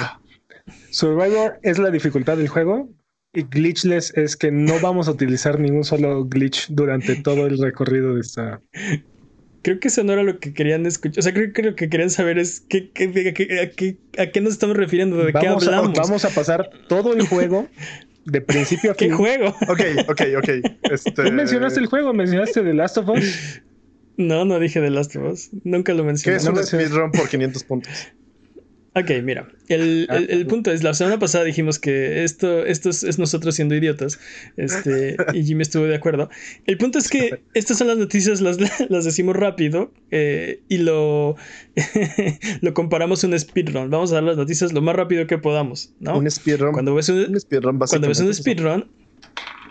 Survivor es la dificultad del juego y glitchless es que no vamos a utilizar ningún solo glitch durante todo el recorrido de esta creo que eso no era lo que querían escuchar. O sea, creo que lo que querían saber es qué, a, qué, nos estamos refiriendo, de qué hablamos. vamos a pasar todo el juego [LAUGHS] de principio a fin. ¿Qué juego? Ok, ok, ok. Este... mencionaste el juego? ¿Mencionaste The Last of Us? No, no dije The Last of Us. Nunca lo mencioné. ¿Qué es un speedrun por 500 puntos? Ok, mira, el, ah, punto es, la semana pasada dijimos que esto, esto es, nosotros siendo idiotas, este, y Jimmy estuvo de acuerdo. El punto es que [LAUGHS] estas son las noticias, las, las decimos rápido eh, y lo, [LAUGHS] lo comparamos a un speedrun. Vamos a dar las noticias lo más rápido que podamos, ¿no? Un speedrun. Cuando ves un, speedrun, cuando ves un speedrun,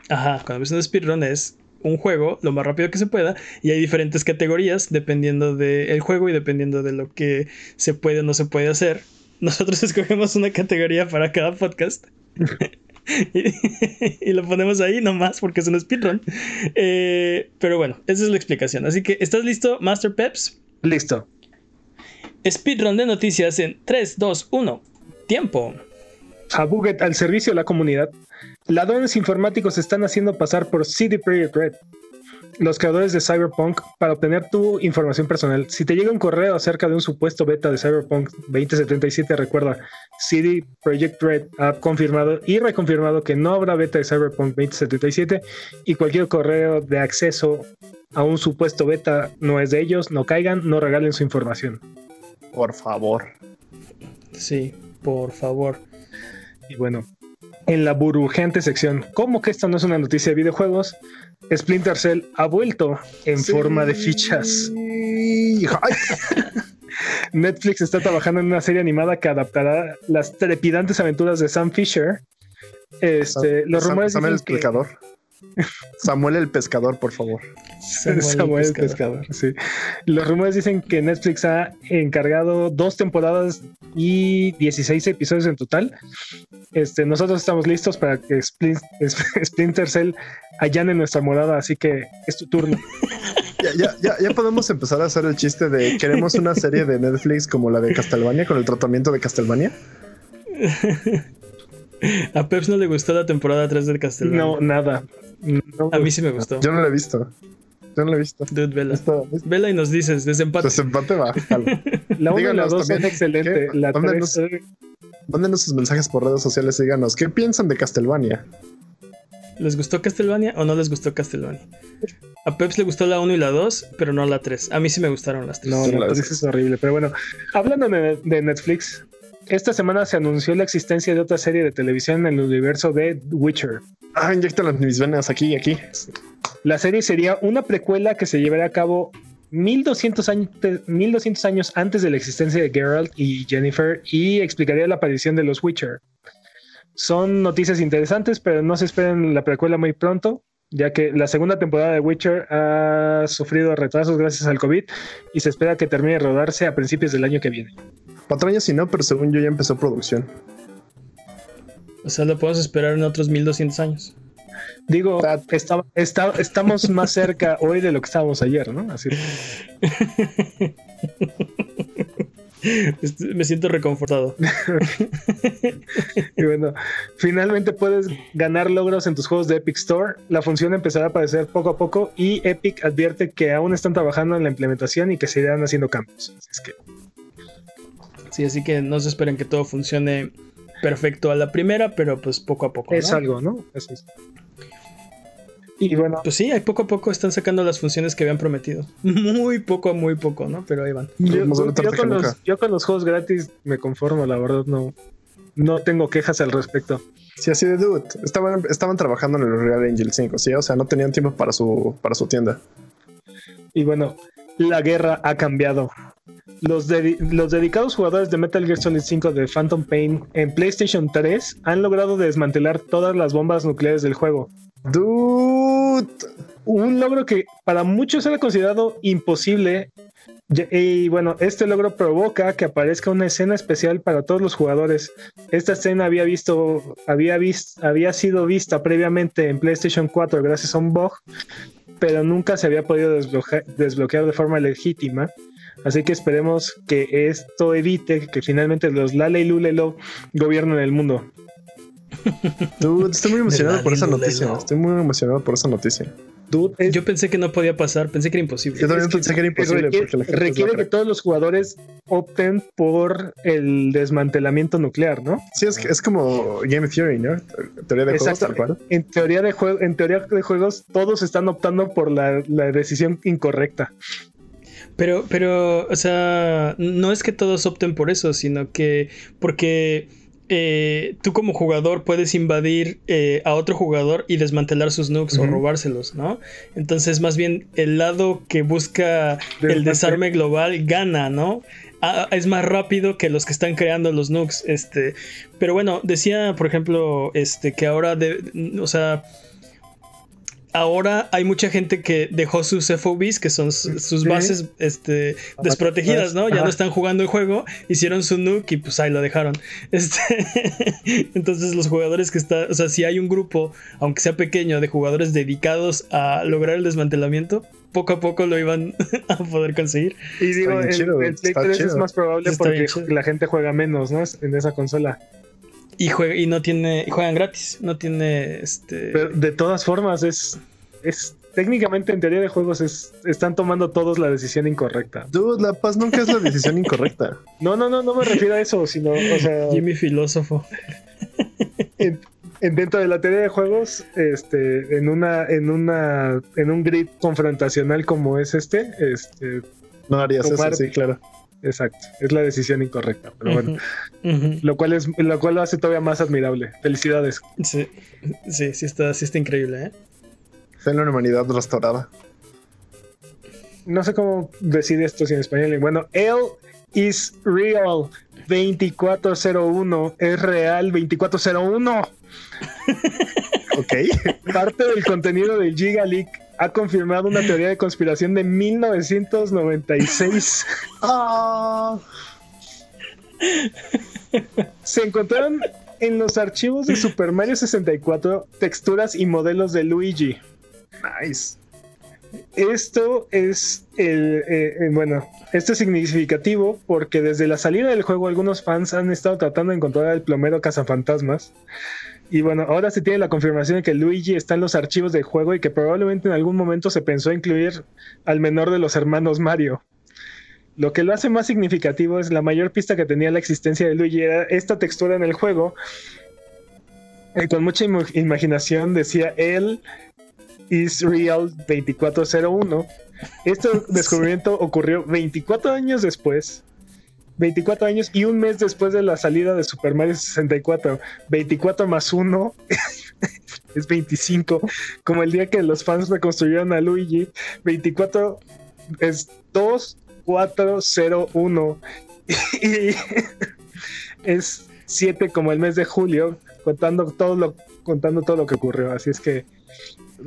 ajá, cuando ves un speedrun es un juego lo más rápido que se pueda y hay diferentes categorías dependiendo del juego y dependiendo de lo que se puede o no se puede hacer nosotros [LAUGHS] escogemos una categoría para cada podcast. [LAUGHS] y, lo ponemos ahí nomás porque es un speedrun. Eh, pero bueno, esa es la explicación. Así que, ¿estás listo, Master Peps? Listo. Speedrun de noticias en 3, 2, 1. Tiempo. A Buget al servicio de la comunidad. Ladrones informáticos están haciendo pasar por CD Projekt Red los creadores de Cyberpunk para obtener tu información personal. Si te llega un correo acerca de un supuesto beta de Cyberpunk 2077, recuerda, CD Projekt Red ha confirmado y reconfirmado que no habrá beta de Cyberpunk 2077 y cualquier correo de acceso a un supuesto beta no es de ellos, no caigan, no regalen su información. Por favor. Sí, por favor. Y bueno, en la burbujeante sección, ¿cómo que esta no es una noticia de videojuegos? Splinter Cell ha vuelto en forma de fichas. [LAUGHS] Netflix está trabajando en una serie animada que adaptará las trepidantes aventuras de Sam Fisher. Este, los rumores el pescador. Samuel el pescador, por favor. Samuel, el pescador, sí. Los rumores dicen que Netflix ha encargado dos temporadas y 16 episodios en total. Este, nosotros estamos listos para que Splinter Cell allane nuestra morada, así que es tu turno. [LAUGHS] Ya, ya, ya, podemos empezar a hacer el chiste de queremos una serie de Netflix como la de Castlevania con el tratamiento de Castlevania. [LAUGHS] A Peps no le gustó la temporada 3 del Castlevania. No, nada. A mí sí me gustó. Yo no la he visto. Yo no la he visto. Dude, vela. Vela y nos dices, desempate. Desempate va. [LAUGHS] La 1 y la 2 son excelentes. La 3... Mándenos sus mensajes por redes sociales y díganos, ¿qué piensan de Castlevania? ¿Les gustó Castlevania o no les gustó Castlevania? A Peps le gustó la 1 y la 2, pero no la 3. A mí sí me gustaron las 3. No, la 3 es horrible. Pero bueno, hablando de Netflix, esta semana se anunció la existencia de otra serie de televisión en el universo de Witcher. Ah, inyectan mis venas aquí y aquí. La serie sería una precuela que se llevaría a cabo 1200 años, 1200 años antes de la existencia de Geralt y Jennifer y explicaría la aparición de los Witcher. Son noticias interesantes, pero no se esperen la precuela muy pronto, ya que la segunda temporada de Witcher ha sufrido retrasos gracias al COVID y se espera que termine de rodarse a principios del año que viene. Patrañas sí no, pero según yo ya empezó producción. O sea, lo podemos esperar en otros 1200 años. Digo, estamos más cerca [LAUGHS] hoy de lo que estábamos ayer, ¿no? Así. Me siento reconfortado. [LAUGHS] y bueno, finalmente puedes ganar logros en tus juegos de Epic Store. La función empezará a aparecer poco a poco y Epic advierte que aún están trabajando en la implementación y que se irán haciendo cambios. Así que... Sí, así que no se esperen que todo funcione perfecto a la primera, pero pues poco a poco. Es algo, ¿no? Eso es. Y bueno. Pues sí, poco a poco están sacando las funciones que habían prometido. [LAUGHS] Muy poco, muy poco, ¿no? Pero ahí van. Yo, con, los, juegos gratis me conformo, la verdad, no, no tengo quejas al respecto. Sí, así de dude. Estaban, estaban trabajando en el Real Angel 5, ¿sí? O sea, no tenían tiempo para su, para su tienda. Y bueno, la guerra ha cambiado. Los, los, dedicados jugadores de Metal Gear Solid 5 de Phantom Pain en PlayStation 3 han logrado desmantelar todas las bombas nucleares del juego. Dude. Un logro que para muchos era considerado imposible. Y bueno, este logro provoca que aparezca una escena especial para todos los jugadores. Esta escena había visto, había visto, había sido vista previamente en PlayStation 4 gracias a un bug, pero nunca se había podido desbloquear de forma legítima. Así que esperemos que esto evite que finalmente los Lale y Lulelo gobiernen el mundo [LAUGHS] estoy muy emocionado por esa noticia. Estoy muy emocionado por esa noticia. Yo pensé que no podía pasar, pensé que era imposible. Yo también pensé que, era imposible. Requiere, que todos los jugadores opten por el desmantelamiento nuclear, ¿no? Sí, es, es como Game Theory, ¿no? Teoría de juegos, tal cual. En teoría de, en teoría de juegos, todos están optando por la, la decisión incorrecta. Pero, pero, o sea, no es que todos opten por eso, sino que porque eh, tú como jugador puedes invadir eh, a otro jugador y desmantelar sus nukes o robárselos, ¿no? Entonces, más bien, el lado que busca el desarme global gana, ¿no? Ah, es más rápido que los que están creando los nukes. Este. Pero bueno, decía, por ejemplo, este, que ahora de, o sea ahora hay mucha gente que dejó sus FOBs, que son sus bases este, desprotegidas, ¿no? Ya no están jugando el juego, hicieron su nuke y pues ahí lo dejaron. Este, [LAUGHS] entonces los jugadores que están, o sea, si hay un grupo, aunque sea pequeño, de jugadores dedicados a lograr el desmantelamiento, poco a poco lo iban [LAUGHS] a poder conseguir. Y digo, el, Play 3 es más probable porque la gente juega menos, ¿no? En esa consola. Y, juega, y no tiene, y juegan gratis, no tiene este. Pero de todas formas, es, es técnicamente en teoría de juegos es, están tomando todos la decisión incorrecta. Dude, la paz nunca es la decisión incorrecta. [LAUGHS] No, no, no, no me refiero a eso, sino, o sea. [LAUGHS] Jimmy filósofo. En, dentro de la teoría de juegos, este, en una, en una, en un grid confrontacional como es este, este. No harías eso, sí, claro. Exacto, es la decisión incorrecta, pero bueno, lo cual es, lo cual lo hace todavía más admirable. Felicidades. Sí, sí, sí está, sí está increíble, ¿eh? en la humanidad restaurada. No sé cómo decir esto en español. Bueno, él is real 2401. Es real 2401. [LAUGHS] ok. Parte del contenido del Giga Leak ha confirmado una teoría de conspiración de 1996. Ah. Se encontraron en los archivos de Super Mario 64 texturas y modelos de Luigi. Nice. Esto es el, eh, eh, bueno, esto es significativo porque desde la salida del juego algunos fans han estado tratando de encontrar al plomero cazafantasmas. Y bueno, ahora se tiene la confirmación de que Luigi está en los archivos del juego y que probablemente en algún momento se pensó incluir al menor de los hermanos Mario. Lo que lo hace más significativo es la mayor pista que tenía la existencia de Luigi era esta textura en el juego. Y con mucha imaginación decía él Israel 2401. Este [LAUGHS] descubrimiento ocurrió 24 años después. 24 años y un mes después de la salida de Super Mario 64. 24 más 1 [LAUGHS] es 25. Como el día que los fans reconstruyeron a Luigi. 24 es 2401. [LAUGHS] y es 7 como el mes de julio. Contando todo lo, contando todo lo que ocurrió. Así es que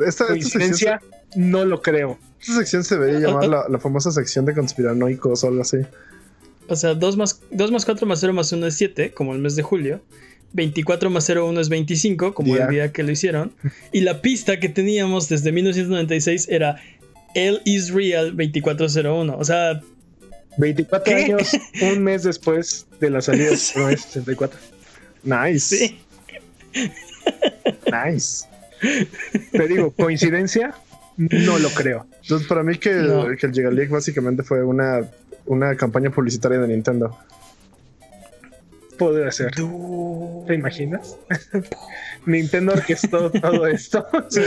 esta, coincidencia, no lo creo. Esta sección se debería llamar la, famosa sección de conspiranoicos o algo así. O sea, 2 más, 2 más 4 más 0 más 1 es 7, como el mes de julio. 24 más 0, 1 es 25, como el día que lo hicieron. [LAUGHS] Y la pista que teníamos desde 1996 era El is real 2401. O sea, 24 años, un mes después de la salida [LAUGHS] de 64. Nice. Sí. Nice. Te digo, ¿coincidencia? No lo creo. Entonces, para mí que, No. que el Giga League básicamente fue una, una campaña publicitaria de Nintendo. Podría ser. ¿Te imaginas? [LAUGHS] Nintendo orquestó todo esto. [LAUGHS] Sí.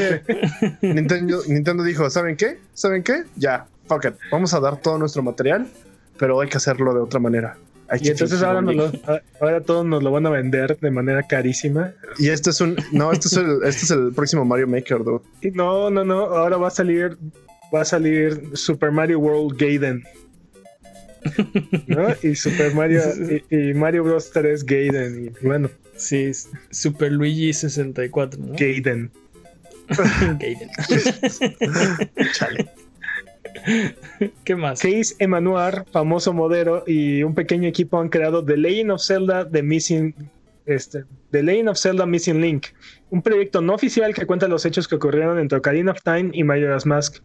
Nintendo, Nintendo dijo, ¿saben qué? ¿Saben qué? Ya, fuck it. Vamos a dar todo nuestro material, pero hay que hacerlo de otra manera. Hay Y entonces ahora, nos lo- ahora todos nos lo van a vender de manera carísima. Y este es un... No, este es el, este es el próximo Mario Maker, dude. No, no, no. Ahora va a salir, va a salir Super Mario World Gaiden. ¿No? Y Super Mario y, y Mario Bros 3 Gaiden. Y bueno, Sí, Super Luigi 64, ¿no? Gaiden. [LAUGHS] Gaiden. Chale. ¿Qué más? Case Emanuar, famoso modelo y un pequeño equipo han creado The Legend of Zelda The Missing este, The Legend of Zelda Missing Link, un proyecto no oficial que cuenta los hechos que ocurrieron entre Ocarina of Time y Majora's Mask.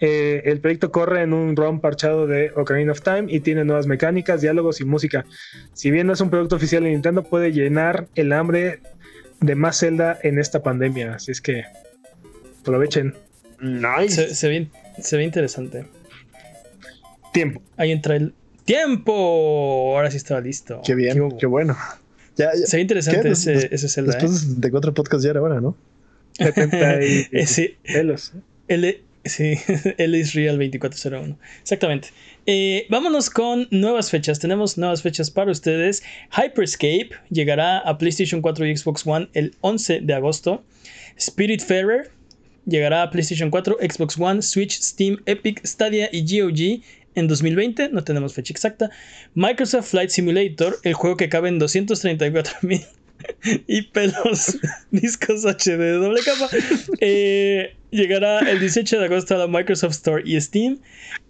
Eh, el proyecto corre en un ROM parchado de Ocarina of Time y tiene nuevas mecánicas, diálogos y música. Si bien no es un producto oficial de Nintendo, puede llenar el hambre de más Zelda en esta pandemia. Así es que aprovechen. Nice. Se, se ve, se ve interesante. Tiempo. Ahí entra el tiempo. Ahora sí estaba listo. Qué bien, qué bueno. Ya, ya- Se ve interesante ¿Qué? ese, Des- ese Zelda. Después de cuatro podcasts ya era hora, ¿no? 70 y [LAUGHS] ¿eh? Sí, pelos. L, sí, [LAUGHS] L is Real 2401. Exactamente. Eh, vámonos con nuevas fechas. Tenemos nuevas fechas para ustedes. Hyperscape llegará a PlayStation 4 y Xbox One el 11 de agosto. Spiritfarer llegará a PlayStation 4, Xbox One, Switch, Steam, Epic, Stadia y GOG en 2020. No tenemos fecha exacta. Microsoft Flight Simulator, el juego que cabe en 234 mil [LAUGHS] y pelos [LAUGHS] discos HD de doble capa. Eh, llegará el 18 de agosto a la Microsoft Store y Steam.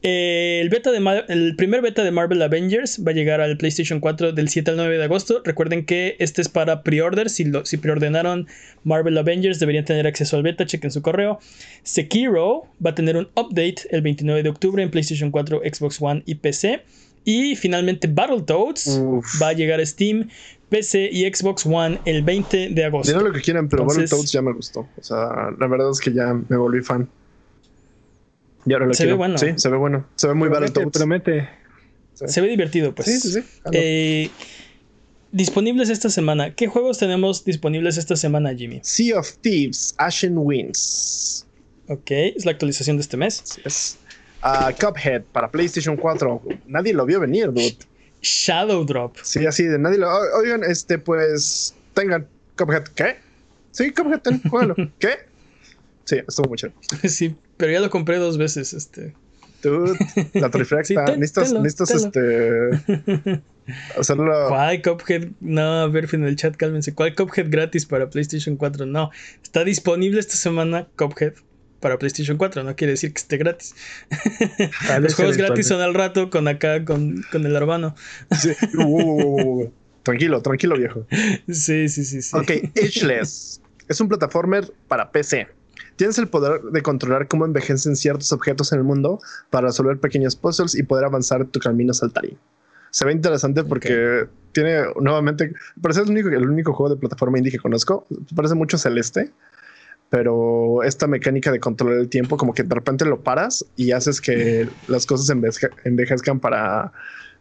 Eh, el, beta de Ma- el primer beta de Marvel Avengers va a llegar al PlayStation 4 del 7 al 9 de agosto. Recuerden que este es para pre-order. Si, lo- si preordenaron Marvel Avengers, deberían tener acceso al beta. Chequen su correo. Sekiro va a tener un update el 29 de octubre en PlayStation 4, Xbox One y PC. Y finalmente Battletoads Uf. va a llegar a Steam, PC y Xbox One el 20 de agosto. Dirán lo que quieran, pero Entonces- Battletoads ya me gustó. O sea, la verdad es que ya me volví fan. Y ahora lo Se ve bueno. Sí, se ve bueno. Se ve muy Promete, Battletoads. promete. Se ve divertido, pues. Sí, sí, sí. Eh, disponibles esta semana. ¿Qué juegos tenemos disponibles esta semana, Jimmy? Sea of Thieves, Ashen Winds. Ok, es la actualización de este mes. Así es. Ah, Cuphead para PlayStation 4. Nadie lo vio venir, dude. Shadow Drop. Sí, así de nadie lo. "O- Oigan, este, pues. Tengan Cuphead. ¿Qué? Sí, Cuphead, ten, juégalo. [LAUGHS] ¿Qué? Sí, estuvo muy chido. [LAUGHS] sí, pero ya lo compré dos veces. Este. Dude, la [LAUGHS] trifecta. Sí, tenlo, necesitas este. Hacerlo. ¿Cuál Cuphead? No, a ver, en el chat, cálmense. ¿Cuál Cuphead gratis para PlayStation 4? No, está disponible esta semana Cuphead para PlayStation 4. No quiere decir que esté gratis. [LAUGHS] Los juegos gratis son al rato con acá, con, con el hermano. Sí. [LAUGHS] Uh, uh, uh, uh. Tranquilo, tranquilo, viejo. Sí, sí, sí, sí. Ok, Ageless. es un plataformer para PC. Tienes el poder de controlar cómo envejecen ciertos objetos en el mundo para resolver pequeños puzzles y poder avanzar tu camino saltarín. Se ve interesante porque tiene nuevamente, parece el único, el único juego de plataforma indie que conozco. Parece mucho Celeste, pero esta mecánica de controlar el tiempo, como que de repente lo paras y haces que [LAUGHS] las cosas envejezca- envejezcan para,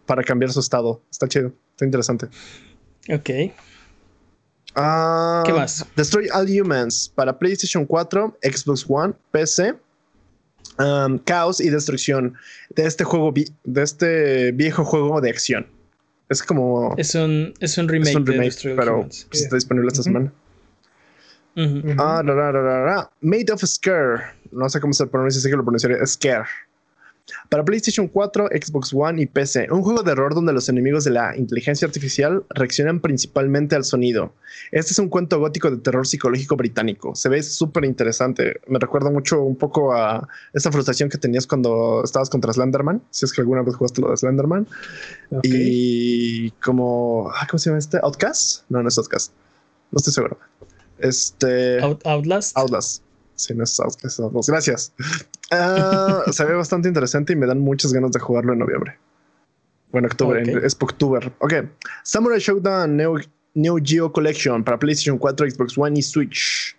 para cambiar su estado. Está chido, está interesante. Ok. Ah, ¿Qué más? Destroy All Humans para PlayStation 4, Xbox One, PC. Um, caos y destrucción de este juego, de este viejo juego de acción. Es como Es un, es un remake, es un pero pues, está disponible esta semana. Ah, ra, ra, ra, ra, ra. Made of Scare. No sé cómo se pronuncia, sé que lo pronunciaré. Scare. Para PlayStation 4, Xbox One y PC. Un juego de horror donde los enemigos de la inteligencia artificial reaccionan principalmente al sonido. Este es un cuento gótico de terror psicológico británico. Se ve súper interesante. Me recuerda mucho un poco a esa frustración que tenías cuando estabas contra Slenderman. Si es que alguna vez jugaste lo de Slenderman. Y como. ah, ¿Cómo se llama este? ¿Outcast? No, no es Outcast. No estoy seguro. Este. Out- Outlast. Outlast. Sí, no es Outlast, Outlast. Gracias. Ah, [LAUGHS] se ve bastante interesante y me dan muchas ganas de jugarlo en noviembre. Bueno, octubre, es octubre. Ok. Samurai Showdown Neo, Neo Geo Collection para PlayStation 4, Xbox One y Switch.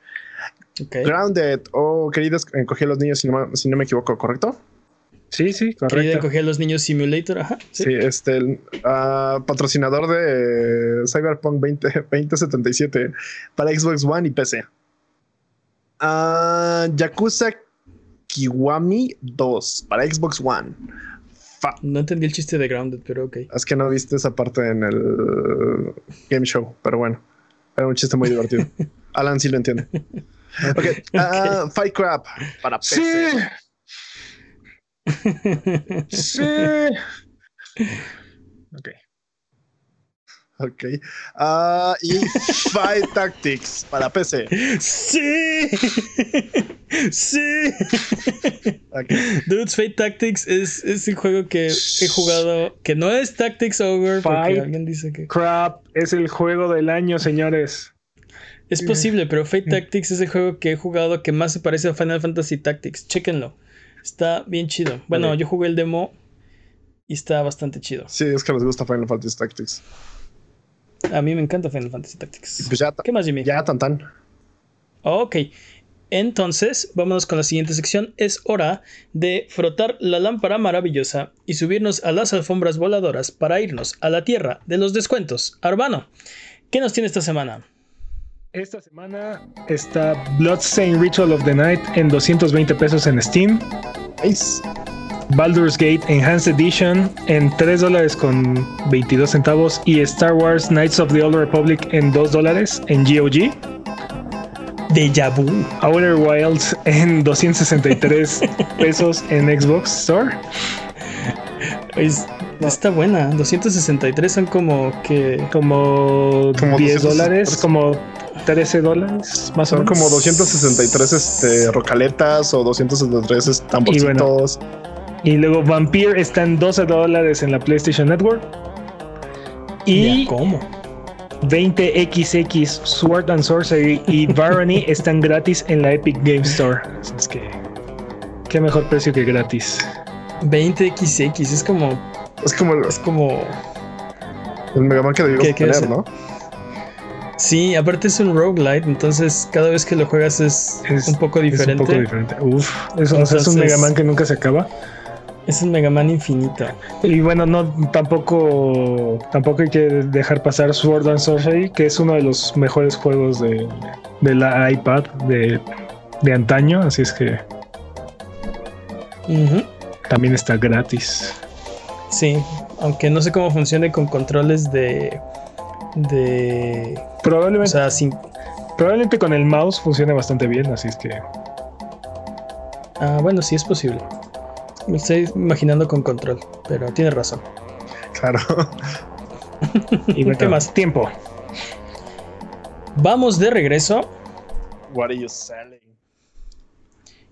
Grounded, oh, queridos, encogí a los niños si no, si no me equivoco, ¿correcto? Sí, sí, correcto. A los niños Simulator, ajá. Sí, este, uh, patrocinador de Cyberpunk 20, 2077 [LAUGHS] para Xbox One y PC. Uh, Yakuza Kiwami 2 para Xbox One. no entendí el chiste de Grounded, pero ok. Es que no viste esa parte en el game show, pero bueno. Era un chiste muy divertido. [LAUGHS] Alan sí lo entiende. Ok. Uh, Fight Crap para PC. Sí. [LAUGHS] sí. Ok. Ok. Uh, y Fight [LAUGHS] Tactics para PC. Sí. sí. Okay. Dudes, Fight Tactics es, es, el juego que he jugado. Que no es Tactics Over. porque alguien dice que. Crap. Es el juego del año, señores. Es posible, pero Fate Tactics es el juego que he jugado que más se parece a Final Fantasy Tactics. Chéquenlo. Está bien chido. Bueno, yo jugué el demo y está bastante chido. Sí, es que les gusta Final Fantasy Tactics. A mí me encanta Final Fantasy Tactics. Pues ya, ¿Qué más, Jimmy? Ya, tan tan. Ok. Entonces, vámonos con la siguiente sección. Es hora de frotar la lámpara maravillosa y subirnos a las alfombras voladoras para irnos a la tierra de los descuentos. Arbano, ¿qué nos tiene esta semana? Esta semana está Bloodstained Ritual of the Night en 220 pesos en Steam. Nice. Baldur's Gate Enhanced Edition en 3 dólares con 22 centavos y Star Wars Knights of the Old Republic en 2 dólares en GOG. Deja vu. Outer Wilds en 263 [LAUGHS] pesos en Xbox Store. está buena. 263 son como que. Como, 10 dólares. Como 13 dólares, más o menos. Son como 263 este, rocaletas o 263 tamborcitos. Y, y luego Vampire está en 12 dólares en la PlayStation Network. Y ¿Cómo? 20XX Sword and Sorcery y Barony [LAUGHS] están gratis en la Epic Game Store. Es que qué mejor precio que gratis. 20XX es como es como es como el Mega Man que debimos tener, ¿no? Sí, aparte es un roguelite, entonces cada vez que lo juegas es, un poco diferente. Es un poco diferente. Uf, es un Mega Man que nunca se acaba. Es un Mega Man infinito. Y bueno, no tampoco tampoco hay que dejar pasar Sword and Sorcery, que es uno de los mejores juegos de, la iPad de, antaño, así es que también está gratis. Sí, aunque no sé cómo funcione con controles de de probablemente. probablemente con el mouse funcione bastante bien así es que ah bueno sí es posible. Me estoy imaginando con control pero tiene razón. Claro. [LAUGHS] Y qué más tiempo. Vamos de regreso. What are you selling?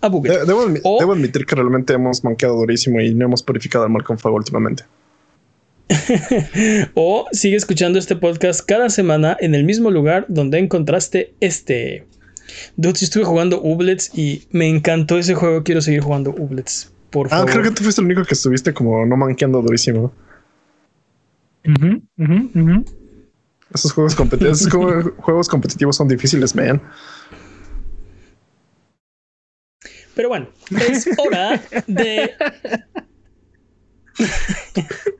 debo, admitir que realmente hemos manqueado durísimo y no hemos purificado el mal con fuego últimamente. [LAUGHS] o sigue escuchando este podcast cada semana en el mismo lugar donde encontraste este. Dude, estuve jugando Ublets y me encantó ese juego. Quiero seguir jugando Ublets. Por favor. Ah, creo que tú fuiste el único que estuviste como no manqueando durísimo. Esos juegos competitivos, juegos competitivos son difíciles, man. Pero bueno, es hora de.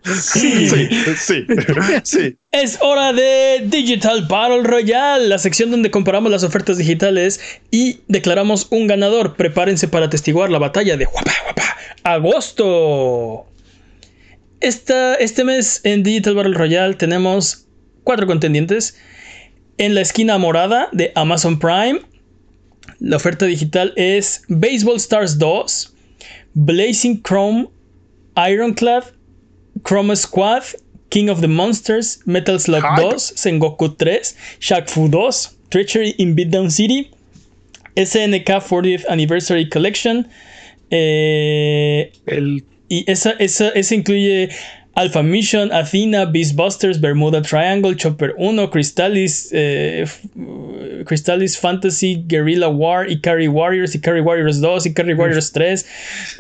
Sí, sí, sí, Es hora de Digital Battle Royale, la sección donde comparamos las ofertas digitales y declaramos un ganador. Prepárense para atestiguar la batalla de Guapa, Guapa, agosto. este mes en Digital Battle Royale tenemos cuatro contendientes. En la esquina morada de Amazon Prime la oferta digital es Baseball Stars 2, Blazing Chrome, Ironclad, Chroma Squad, King of the Monsters, Metal Slug 2, Sengoku 3, Shaq Fu 2, Treachery in Beatdown City, SNK 40th Anniversary Collection. Eh, y esa, esa, esa incluye Alpha Mission, Athena, Beastbusters, Bermuda Triangle, Chopper 1, Crystallis, eh, Crystallis Fantasy, Guerrilla War, Ikari Warriors, Ikari Warriors 2, Ikari Warriors 3,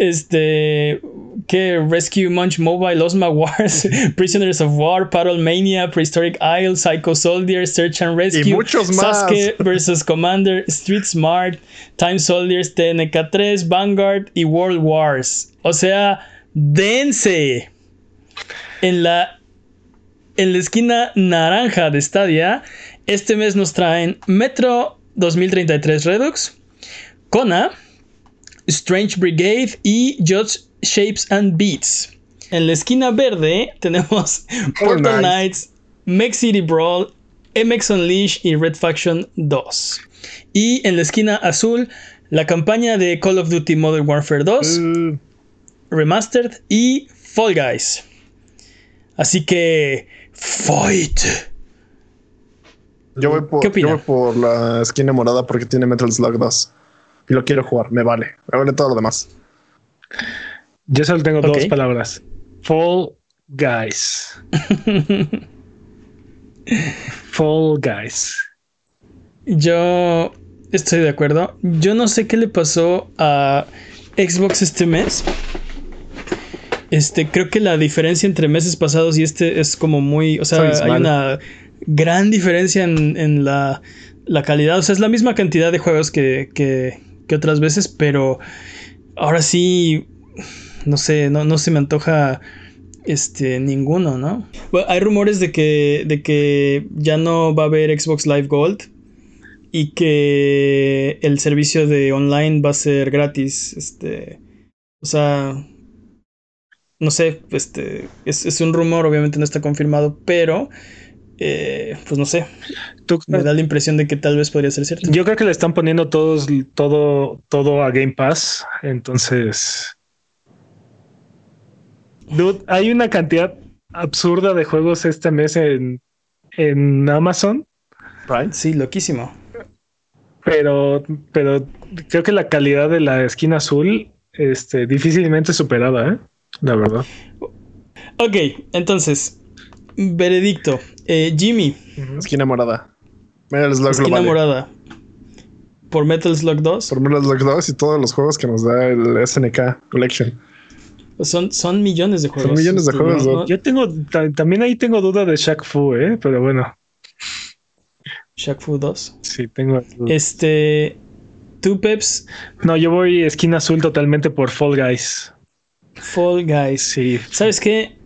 este, ¿qué? Rescue Munch Mobile, Osma Wars, [LAUGHS] Prisoners of War, Paddle Mania, Prehistoric Isle, Psycho Soldier, Search and Rescue, y muchos más. Sasuke vs. Commander, Street Smart, Time Soldiers, TNK 3, Vanguard y World Wars. O sea, dense. En la, en la esquina naranja de Stadia, este mes nos traen Metro 2033 Redux, Kona, Strange Brigade y Just Shapes and Beats. En la esquina verde [LAUGHS] tenemos Portal Knights, Mech City Brawl, MX Unleashed y Red Faction 2. Y en la esquina azul, la campaña de Call of Duty Modern Warfare 2, uh. Remastered y Fall Guys. Así que. Fight. Yo voy por, ¿Qué yo voy por la esquina morada porque tiene Metal Slug 2. Y lo quiero jugar, me vale. Me vale todo lo demás. Yo solo tengo dos palabras. Fall Guys. [LAUGHS] Fall Guys. Yo estoy de acuerdo. Yo no sé qué le pasó a Xbox este mes, este, creo que la diferencia entre meses pasados y este es como muy. O sea, hay una gran diferencia en, la, calidad. O sea, es la misma cantidad de juegos que, que, otras veces, pero ahora sí. No sé, no, no se me antoja este, ninguno, ¿no? hay rumores de que, de que ya no va a haber Xbox Live Gold y que el servicio de online va a ser gratis. Este, o sea, no sé, este, es, un rumor, obviamente no está confirmado, pero eh, pues no sé. me da la impresión de que tal vez podría ser cierto. Yo creo que le están poniendo todos, todo, todo a Game Pass. Entonces. Dude, hay una cantidad absurda de juegos este mes en, en Amazon. Right. Sí, loquísimo. Pero, pero creo que la calidad de la esquina azul, este, difícilmente superada, ¿eh? La verdad. Ok, entonces, veredicto. Eh, Jimmy. Esquina morada. Metal Slug Esquina morada. ¿Por Metal Slug 2? Por Metal Slug 2 y todos los juegos que nos da el SNK Collection. Son, son millones de juegos. Son millones de juegos. Yo tengo, también ahí tengo duda de Shaq Fu, ¿eh? Pero bueno. Shaq Fu 2. Sí, tengo. Este. ¿Tú, Peps? No, yo voy esquina azul totalmente por Fall Guys. Fall Guys. Sí. ¿Sabes qué?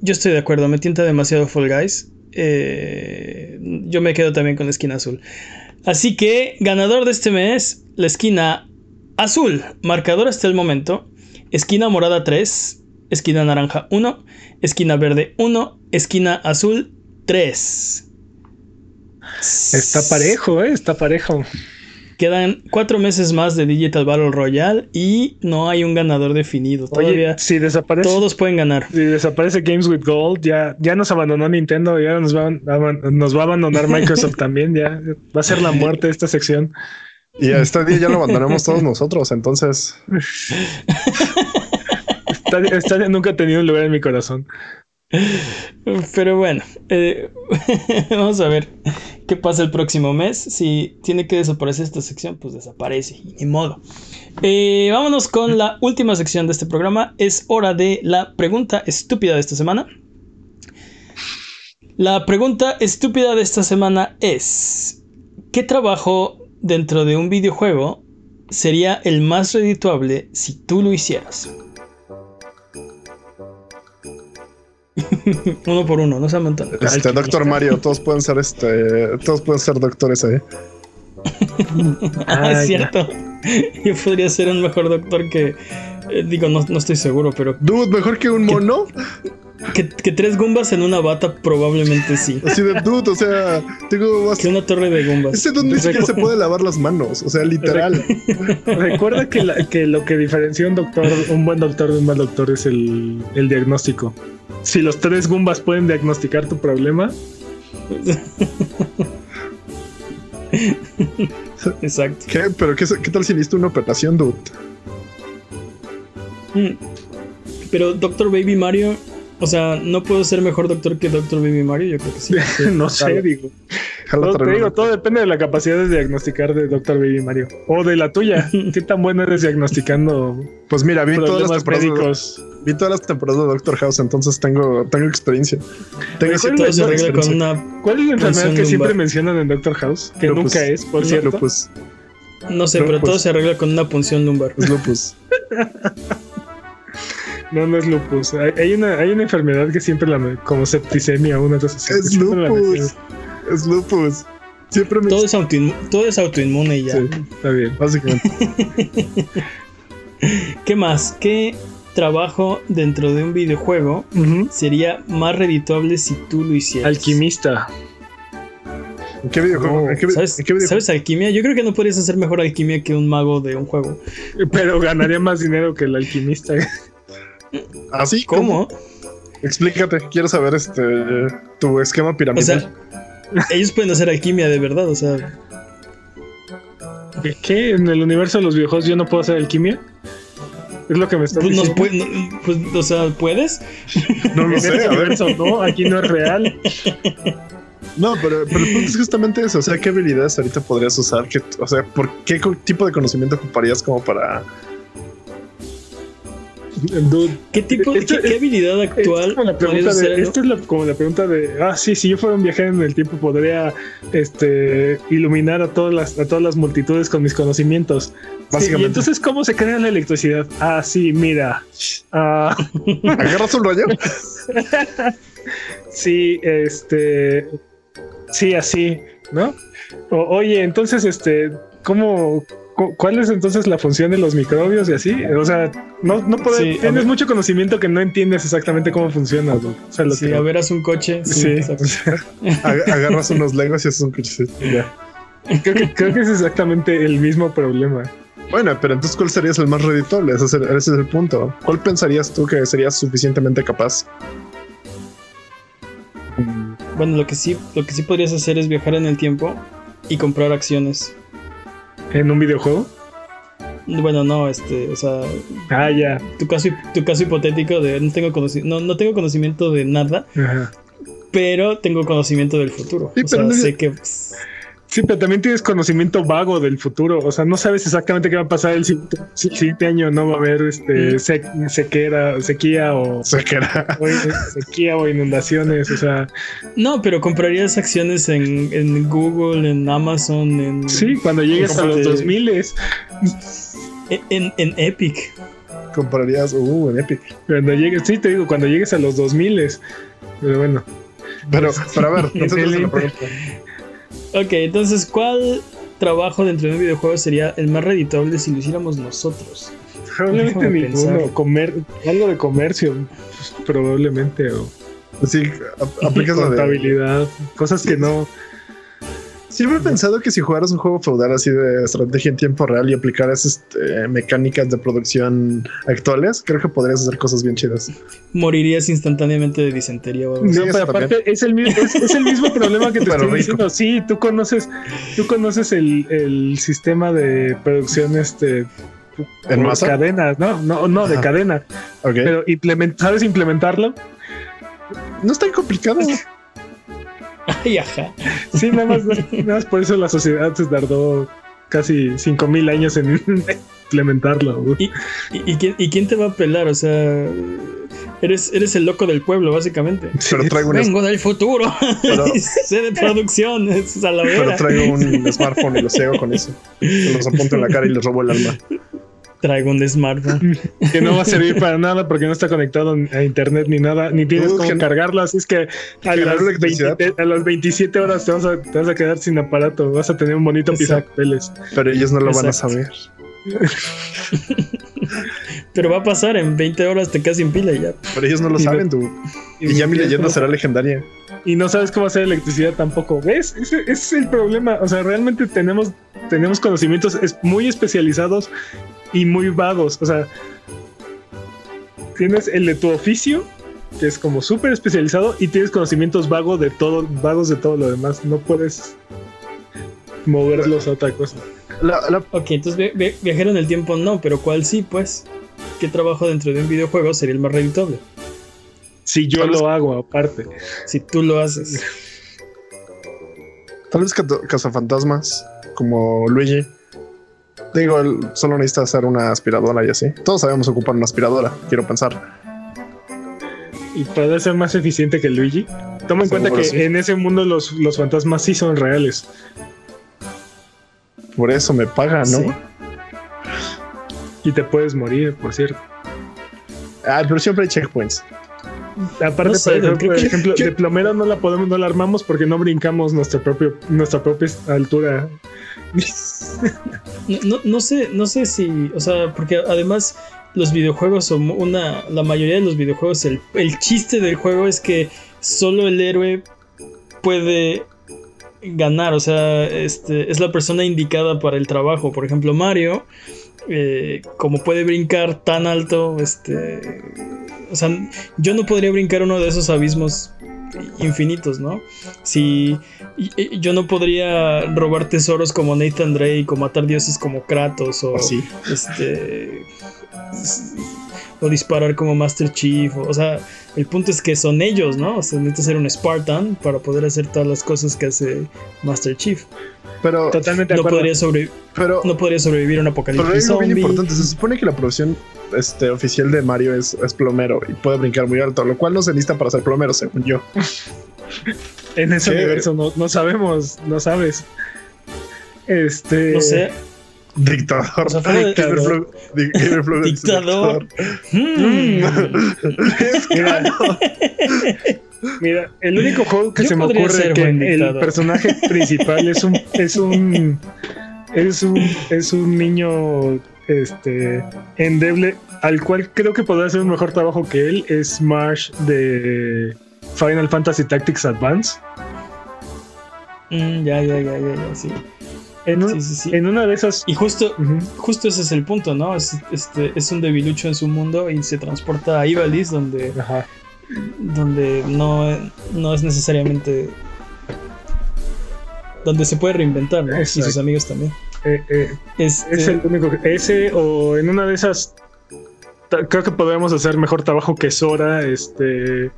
Yo estoy de acuerdo, me tienta demasiado Fall Guys. Eh, yo me quedo también con la esquina azul. Así que, ganador de este mes, la esquina azul, marcador hasta el momento. Esquina morada 3, esquina naranja 1, esquina verde 1, esquina azul 3. Está parejo, ¿eh? Está parejo. Quedan cuatro meses más de Digital Battle Royale y no hay un ganador definido. Todavía si desaparece, todos pueden ganar. Si desaparece Games with Gold, ya, ya nos abandonó Nintendo, ya nos va, nos va a abandonar [LAUGHS] Microsoft también, ya va a ser la muerte de esta sección. Y a este día ya lo abandonamos todos nosotros, entonces. [LAUGHS] Stadia nunca ha tenido un lugar en mi corazón. [LAUGHS] Pero bueno, eh, [LAUGHS] vamos a ver qué pasa el próximo mes. Si tiene que desaparecer esta sección, pues desaparece, ni modo. Eh, vámonos con la última sección de este programa. Es hora de la pregunta estúpida de esta semana. La pregunta estúpida de esta semana es: ¿Qué trabajo dentro de un videojuego sería el más redituable si tú lo hicieras? [LAUGHS] uno por uno, no se montón. Este, Doctor Mario, todos pueden ser este, todos pueden ser doctores ahí. [LAUGHS] ah, es cierto. [LAUGHS] Yo podría ser un mejor doctor que. Eh, digo, no, no, estoy seguro, pero. Dude, mejor que un mono. Que, que tres Goombas en una bata probablemente sí. Así de dude, o sea, tengo más. Que una torre de Goombas. Ese dude ni siquiera se puede lavar las manos, o sea, literal. [LAUGHS] Recuerda que, la- que lo que diferencia un doctor, un buen doctor de un mal doctor es el, el diagnóstico. Si los tres Goombas pueden diagnosticar tu problema, [LAUGHS] Exacto. ¿Qué? ¿Pero qué, qué tal si necesito una operación, dude? Mm. Pero Doctor Baby Mario, o sea, no puedo ser mejor doctor que Doctor Baby Mario, yo creo que sí. [LAUGHS] no sé, Claro. digo. Te digo, todo depende de la capacidad de diagnosticar de Dr. Baby Mario. O de la tuya. [LAUGHS] ¿Qué tan bueno eres diagnosticando Pues mira, vi todas las problemas temporadas. de- médicos? Vi todas las temporadas de Doctor House, entonces tengo, tengo experiencia. Tengo Recuerda Todo se no, arregla con experiencia. una, ¿Cuál es la enfermedad que siempre mencionan en Doctor House? Que Lupus. nunca es, por cierto. Lupus. no sé, pero todo se arregla con una punción lumbar. Es lupus. [LAUGHS] No, no es lupus. Hay, hay una, hay una enfermedad que siempre la me- como septicemia, una cosa así. es lupus. Es lupus. Siempre me. Todo es, todo es autoinmune y ya. Sí. Está bien. Básicamente. [LAUGHS] [LAUGHS] ¿Qué más? ¿Qué trabajo dentro de un videojuego sería más redituable si tú lo hicieras? Alquimista. ¿En qué videojuego? No, ¿En qué, vi- ¿Sabes, en qué videojuego? ¿Sabes alquimia? Yo creo que no podrías hacer mejor alquimia que un mago de un juego. Pero ganaría más dinero que el alquimista. [LAUGHS] ¿Así? ¿Cómo? Explícate. Quiero saber este tu esquema O piramidal. sea, ellos pueden hacer alquimia de verdad, o sea, ¿Qué- ¿Qué? ¿En el universo de los videojuegos yo no puedo hacer alquimia? ¿Es lo que me estás pues, diciendo? puede- no- pues, o sea, ¿puedes? no lo sé. A ver. universo no, aquí no es real. No, pero, pero el punto es justamente eso. O sea, ¿qué habilidades ahorita podrías usar? Que, o sea, ¿por qué tipo de conocimiento ocuparías como para. Dude, ¿Qué tipo, Esto qué, qué es- habilidad Esta es actual como la podrías pregunta hacer? de, esta es la- como la pregunta de, ah, sí, si yo fuera un viajero en el tiempo podría este, iluminar a todas las, a todas las multitudes con mis conocimientos. Sí, y entonces, ¿cómo se crea la electricidad? Ah, sí, mira. [LAUGHS] Ah, ¿Agarras un rayo? sí, este, sí, así, ¿no? O- oye, entonces, este, ¿cómo, cuál es entonces la función de los microbios y así? O sea, no, no puedes, Sí, tienes ver. mucho conocimiento que no entiendes exactamente cómo funciona. ¿no? O sea, lo Si que- un coche, sí, [LAUGHS] [LAUGHS] Agarras unos legos y haces un cochecito. Ya. Creo que, creo que es exactamente el mismo problema. Bueno, pero entonces, ¿cuál sería el más reditable? Ese es el, ese es el punto. ¿Cuál pensarías tú que serías suficientemente capaz? Bueno, lo que sí, lo que sí podrías hacer es viajar en el tiempo y comprar acciones. ¿En un videojuego? Bueno, no, este, o sea, Ah, ya. tu caso, tu caso hipotético de no tengo conoci- no, no tengo conocimiento de nada, Ajá. pero tengo conocimiento del futuro. Sí, o sea, no- sé que pues, Sí, pero también tienes conocimiento vago del futuro. O sea, no sabes exactamente qué va a pasar el siguiente, si- siguiente año. No va a haber este, sec- sequera, sequía o, [LAUGHS] Se sequía o inundaciones. O sea, No, pero comprarías acciones en, en Google, en Amazon, en, sí, cuando llegues a los Cómprate- 2000 es en, en Epic. Comprarías. Uh, en Epic. cuando llegues, sí, te digo, cuando llegues a los 2000 es. Pero bueno, Pero, pero a ver, [LAUGHS] entonces la Excelente. pregunta. Ok, entonces, ¿cuál trabajo dentro de un videojuego sería el más reditable si lo hiciéramos nosotros? probablemente ninguno. Comer, algo de comercio, pues, probablemente. O Sí, a- [LAUGHS] aplicas contabilidad, cosas que no. Siempre he pensado que si jugaras un juego feudal así de estrategia en tiempo real y aplicaras este, mecánicas de producción actuales, creo que podrías hacer cosas bien chidas. Morirías instantáneamente de disentería o algo No, pero aparte es el, mismo, es, es el mismo problema que te [LAUGHS] Pero estoy rico. diciendo. Sí, tú conoces, tú conoces el, el sistema de producción este ¿En masa? cadenas, no, no, no, de Ajá. cadena. Ok. Pero implement- ¿sabes implementarlo? no es tan complicado. [LAUGHS] Ay, ajá. Sí, nada más, nada más por eso la sociedad se tardó casi 5000 años en implementarlo. ¿Y, y, y quién, y quién te va a pelar? O sea, eres, eres el loco del pueblo, básicamente. Pero traigo un, Vengo del futuro. Pero- [LAUGHS] sé de producción. Es a la pero traigo un smartphone y lo ciego con eso. Se los apunto en la cara y les robo el alma. Traigo un smartphone. [LAUGHS] que no va a servir para nada porque no está conectado a internet ni nada, ni tienes cómo cargarlo, así es que a las, electricidad. 20 a las 27 horas te vas, a, te vas a quedar sin aparato, vas a tener un bonito pisapapeles. Pero ellos no lo van a saber. [LAUGHS] Pero va a pasar, en 20 horas te quedas sin pila y ya. Pero ellos no lo Y saben, tú. Y ya mi leyenda será legendaria. Y no sabes cómo hacer electricidad tampoco. ¿Ves? Ese, ese es el problema. O sea, realmente tenemos, tenemos conocimientos es- muy especializados y muy vagos. O sea, tienes el de tu oficio, que es como súper especializado, y tienes conocimientos vagos de todo, vagos de todo lo demás. No puedes moverlos a otra cosa. La, la- Ok, entonces vi- vi- viajero en el tiempo no, pero ¿cuál sí, pues? ¿Qué trabajo dentro de un videojuego sería el más redituable? Si yo Tal vez- lo hago aparte. Si tú lo haces. tal vez cazafantasmas, como Luigi. Digo, él solo necesita hacer una aspiradora y así. Todos sabemos ocupar una aspiradora, quiero pensar. Y puede ser más eficiente que Luigi. Toma en cuenta que sí. en ese mundo los, los fantasmas sí son reales. Por eso me paga, ¿no? Sí. Y te puedes morir, por cierto. Ah, pero siempre hay checkpoints. Aparte, No sé, por ejemplo, de plomero no la podemos, no la armamos porque no brincamos nuestra propia, nuestra propia altura. No, no, sé, no sé si, o sea, porque además los videojuegos son una, la mayoría de los videojuegos, el, el chiste del juego es que solo el héroe puede ganar, o sea, este, es la persona indicada para el trabajo. Por ejemplo, Mario, eh, como puede brincar tan alto, este, o sea, yo no podría brincar uno de esos abismos infinitos, ¿no? Si yo no podría robar tesoros como Nathan Drake o matar dioses como Kratos o Así. este o disparar como Master Chief, o, o sea, el punto es que son ellos, ¿no? O sea, necesitas ser un Spartan para poder hacer todas las cosas que hace Master Chief. Pero, Totalmente No podría, sobre- pero, no podría sobrevivir a un pero apocalipsis algo bien importante. Se supone que la profesión este, oficial de Mario es, es plomero y puede brincar muy alto, lo cual no se necesita para ser plomero, según yo. [LAUGHS] En ese ¿Qué? universo no, no sabemos, no sabes. Este. No sé. Dictador. Dictador. dictador. Hmm. Mira, el único juego que Yo se me ocurre ser que el dictador. personaje [LAUGHS] principal es un es un es un es un niño este endeble al cual creo que podrá hacer un mejor trabajo que él es Marsh de Final Fantasy Tactics Advance. Mm, ya, ya, ya, ya, ya, sí. En, un- Sí, sí, sí. en una de esas Y justo, justo ese es el punto, ¿no? Es, este, es un debilucho en su mundo y se transporta a Ivalice, donde, Ajá. donde no, no es necesariamente. donde se puede reinventar, ¿no? Y sus amigos también. Eh, eh, Este, Es el único. que- Ese o en una de esas. Creo que podríamos hacer mejor trabajo que Sora. Este.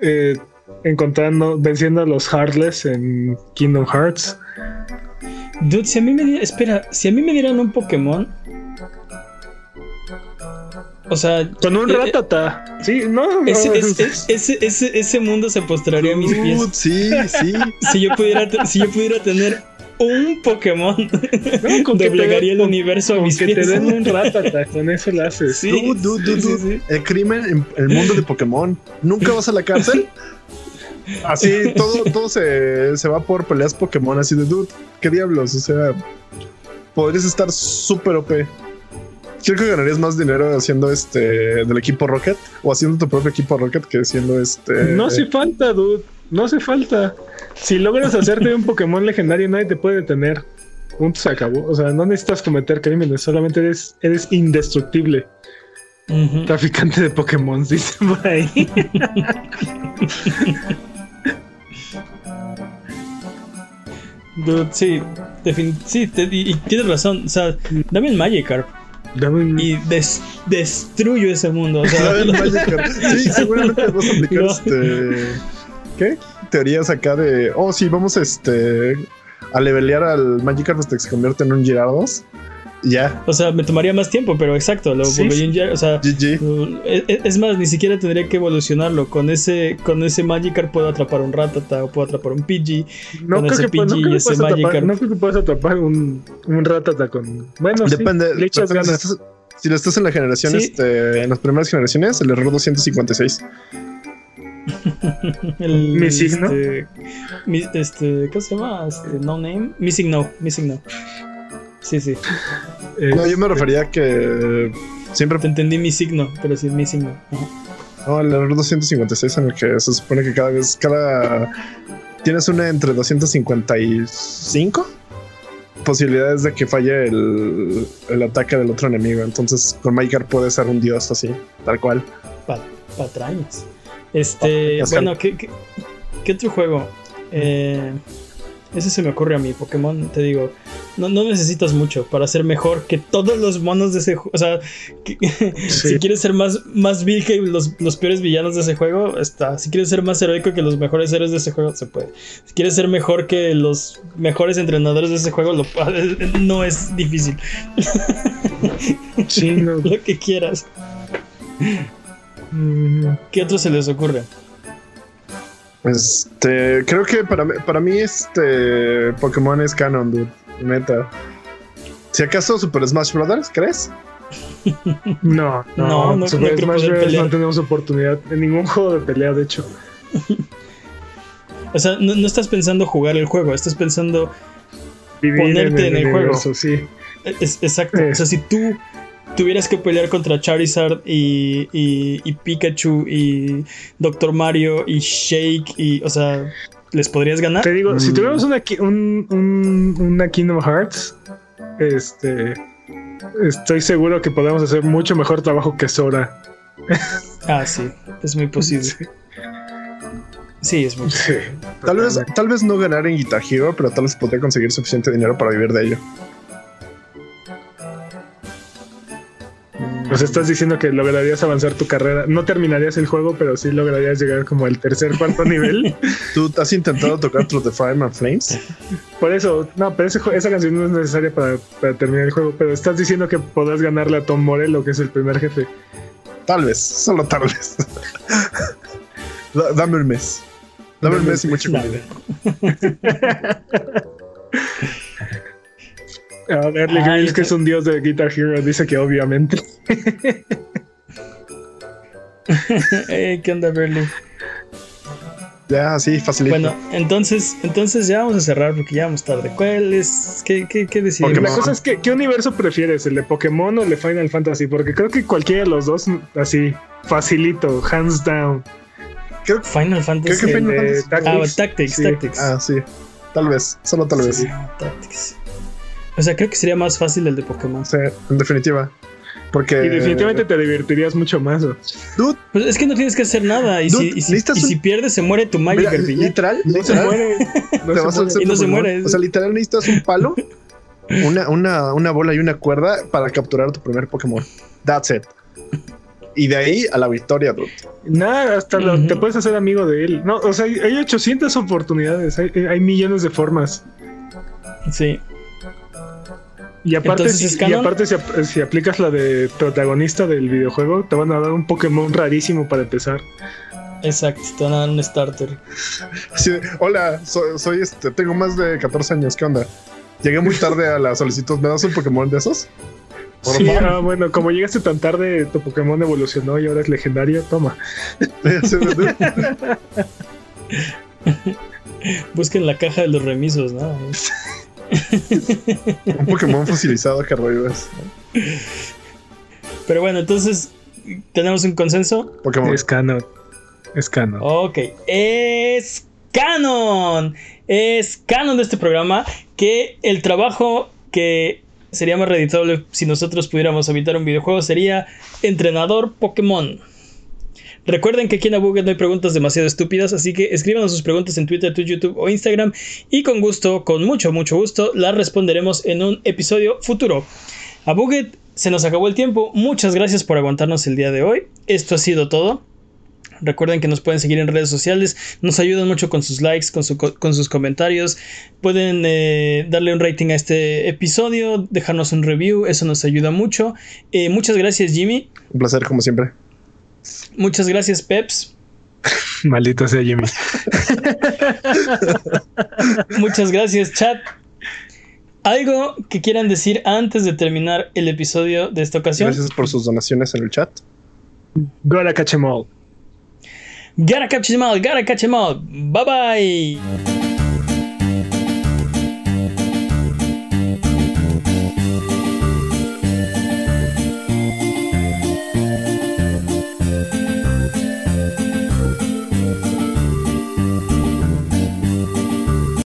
eh, encontrando. Venciendo a los Heartless en Kingdom Hearts. Dude, si a mí me dieran. Espera, si a mí me dieran un Pokémon. O sea. Con un eh, Ratata. Sí, no. no, Ese, ese, ese, ese, ese mundo se postraría a mis pies. Dude, sí, sí. [LAUGHS] Si yo pudiera, si yo pudiera tener un Pokémon, no, con que doblegaría den- el universo a con mis que pies. te den un Ratata. Con eso lo haces. Sí, Dude, dude, dude, sí, sí, sí. El crimen en el mundo de Pokémon. Nunca [LAUGHS] vas a la cárcel. Así todo, todo se, se va por peleas Pokémon. Así de dude, qué diablos. O sea, podrías estar súper OP. Creo que ganarías más dinero haciendo este del equipo Rocket o haciendo tu propio equipo Rocket que siendo este. No hace falta, dude. No hace falta. Si logras hacerte un Pokémon legendario, nadie te puede detener. Punto se acabó. O sea, no necesitas cometer crímenes, solamente eres, eres indestructible. Traficante de Pokémon, [LAUGHS] dicen por ahí. [LAUGHS] Dude, sí, defin- sí te- y, y tienes razón. O sea, dame el Magikarp Dame un- y des- destruyo ese mundo. O sea, Claro, el [LAUGHS] Magikarp. Sí, [LAUGHS] seguramente vas a aplicar No. este. ¿Qué? Teorías acá de. Oh, sí, vamos este. A levelear al Magikarp hasta que se convierte en un Gyarados. Ya, o sea, me tomaría más tiempo, pero exacto, lo Sí, O sea, GG. es, es más, ni siquiera tendría que evolucionarlo. Con ese, con ese Magikarp puedo atrapar un Ratata o puedo atrapar un Pidgey. no, con creo ese que, no, y ese atrapar, Magikarp. no creo que puedas atrapar un, un Ratata con. Bueno, sí, Depende. le echas depende si, estás, si lo estás en la generación, Sí. este, en las primeras generaciones, [LAUGHS] el error 256. El, Missing, ¿no? este, mi- este, ¿Cómo se llama? Este, no name. Missing no. Missing no. Sí, sí. No, yo me refería a que Siempre. Te entendí mi signo, pero sí mi signo. No, el error 256 en el que se supone que cada vez, cada. Tienes una entre 255 posibilidades de que falle el, el ataque del otro enemigo. Entonces, con Maikar puede ser un dios así, tal cual. patrañas. Este, bueno, ¿qué, ¿qué, qué, otro juego? Eh, ese se me ocurre a mí, Pokémon, te digo, no, no, necesitas mucho para ser mejor que todos los monos de ese juego. O sea, que, [LAUGHS] sí. si quieres ser más, más vil que los, los, peores villanos de ese juego, está. Si quieres ser más heroico que los mejores héroes de ese juego, se puede. Si quieres ser mejor que los mejores entrenadores de ese juego, lo, [LAUGHS] no es difícil. [LAUGHS] Sí, no. lo que quieras. ¿Qué otro se les ocurre? Este, creo que para mí, para mí este Pokémon es canon, dude. Neta. Si acaso Super Smash Brothers, ¿crees? [LAUGHS] No, no, no, no Super no Smash Brothers no tenemos oportunidad en ningún [LAUGHS] juego de pelea, de hecho. o sea, no, no, estás pensando jugar el juego, estás pensando Vivir ponerte en el, en el juego. Universo, sí. Es, exacto. Eh. O sea, si tú tuvieras que pelear contra Charizard y, y, y, Pikachu y Doctor Mario y Shake y, o sea, ¿les podrías ganar? Te digo, mm. si tuviéramos una, un, un, una Kingdom Hearts, este, estoy seguro que podemos hacer mucho mejor trabajo que Sora. [LAUGHS] Ah, sí, es muy posible. Sí. Sí, es muy sí. Tal vez, tal vez no ganar en Guitar Hero, pero tal vez podría conseguir suficiente dinero para vivir de ello. Pues estás diciendo que lograrías avanzar tu carrera. No terminarías el juego, pero sí lograrías llegar como al tercer, cuarto nivel. [LAUGHS] ¿Tú has intentado tocar Through the Fire and Flames? Por eso, no, pero ese, esa canción no es necesaria para, para, terminar el juego. Pero estás diciendo que podrás ganarle a Tom Morello, que es el primer jefe. Tal vez, solo tal vez. Dame un mes. Dame un mes y mucha comida. [LAUGHS] A ver, ah, Grills, que es un dios de Guitar Hero, dice que obviamente. hey, [LAUGHS] ¿Qué onda, Berly? Ya, sí, facilito. Bueno, entonces, entonces ya vamos a cerrar porque ya vamos tarde. ¿Cuál es? ¿Qué, qué, qué decidimos? La cosa es que, ¿qué universo prefieres? ¿El de Pokémon o el de Final Fantasy? Porque creo que cualquiera de los dos, así, facilito, hands down. Creo, Final Fantasy. Creo que Final Fantasy. Tactics. Ah, Tactics, sí. Tactics. Ah, sí. Tal vez, solo tal vez. Sí, Tactics. O sea, creo que sería más fácil el de Pokémon. Sí, en definitiva. Porque. Y definitivamente te divertirías mucho más. Dude, pues es que no tienes que hacer nada. Y, Dude, si, y, si, y si, pierdes, se muere tu Magic Mira, Literal, no literal, se muere. [LAUGHS] No te vas a hacer y no se muere. O sea, literal necesitas un palo, [LAUGHS] una, una, una bola y una cuerda para capturar tu primer Pokémon. That's it. Y de ahí a la victoria, dude. Nada, hasta uh -huh. lo, te puedes hacer amigo de él. No, o sea, hay 800 oportunidades, hay, hay millones de formas. Sí. Y aparte, si, y aparte si, si, aplicas la de protagonista del videojuego, te van a dar un Pokémon rarísimo para empezar. Exacto, te van a dar un starter. Sí, hola, soy, soy, este, tengo más de 14 años, ¿qué onda? Llegué muy tarde a la solicitud, ¿me das un Pokémon de esos? Por sí, ah, bueno, como llegaste tan tarde, tu Pokémon evolucionó y ahora es legendario, toma. [LAUGHS] [LAUGHS] Busquen la caja de los remisos, ¿no? [LAUGHS] [LAUGHS] Un Pokémon fosilizado que revives. Pero bueno, entonces, ¿tenemos un consenso? Pokémon. Es canon. Es canon. Ok, es canon. Es canon de este programa que el trabajo que sería más reditable si nosotros pudiéramos habitar un videojuego sería entrenador Pokémon. Recuerden que aquí en Abuget no hay preguntas demasiado estúpidas, así que escríbanos sus preguntas en Twitter, YouTube o Instagram y con gusto, con mucho, mucho gusto, las responderemos en un episodio futuro. Abuget, se nos acabó el tiempo. Muchas gracias por aguantarnos el día de hoy. Esto ha sido todo. Recuerden que nos pueden seguir en redes sociales, nos ayudan mucho con sus likes, con, su, con sus comentarios. Pueden eh, darle un rating a este episodio, dejarnos un review, eso nos ayuda mucho. Eh, muchas gracias, Jimmy. Un placer, como siempre. Muchas gracias, Peps. [LAUGHS] Maldito sea Jimmy. Muchas gracias, chat. ¿Algo que quieran decir antes de terminar el episodio de esta ocasión? Gracias por sus donaciones en el chat. Gotta catch em all. Gotta catch em all, gotta catch em all. Bye bye.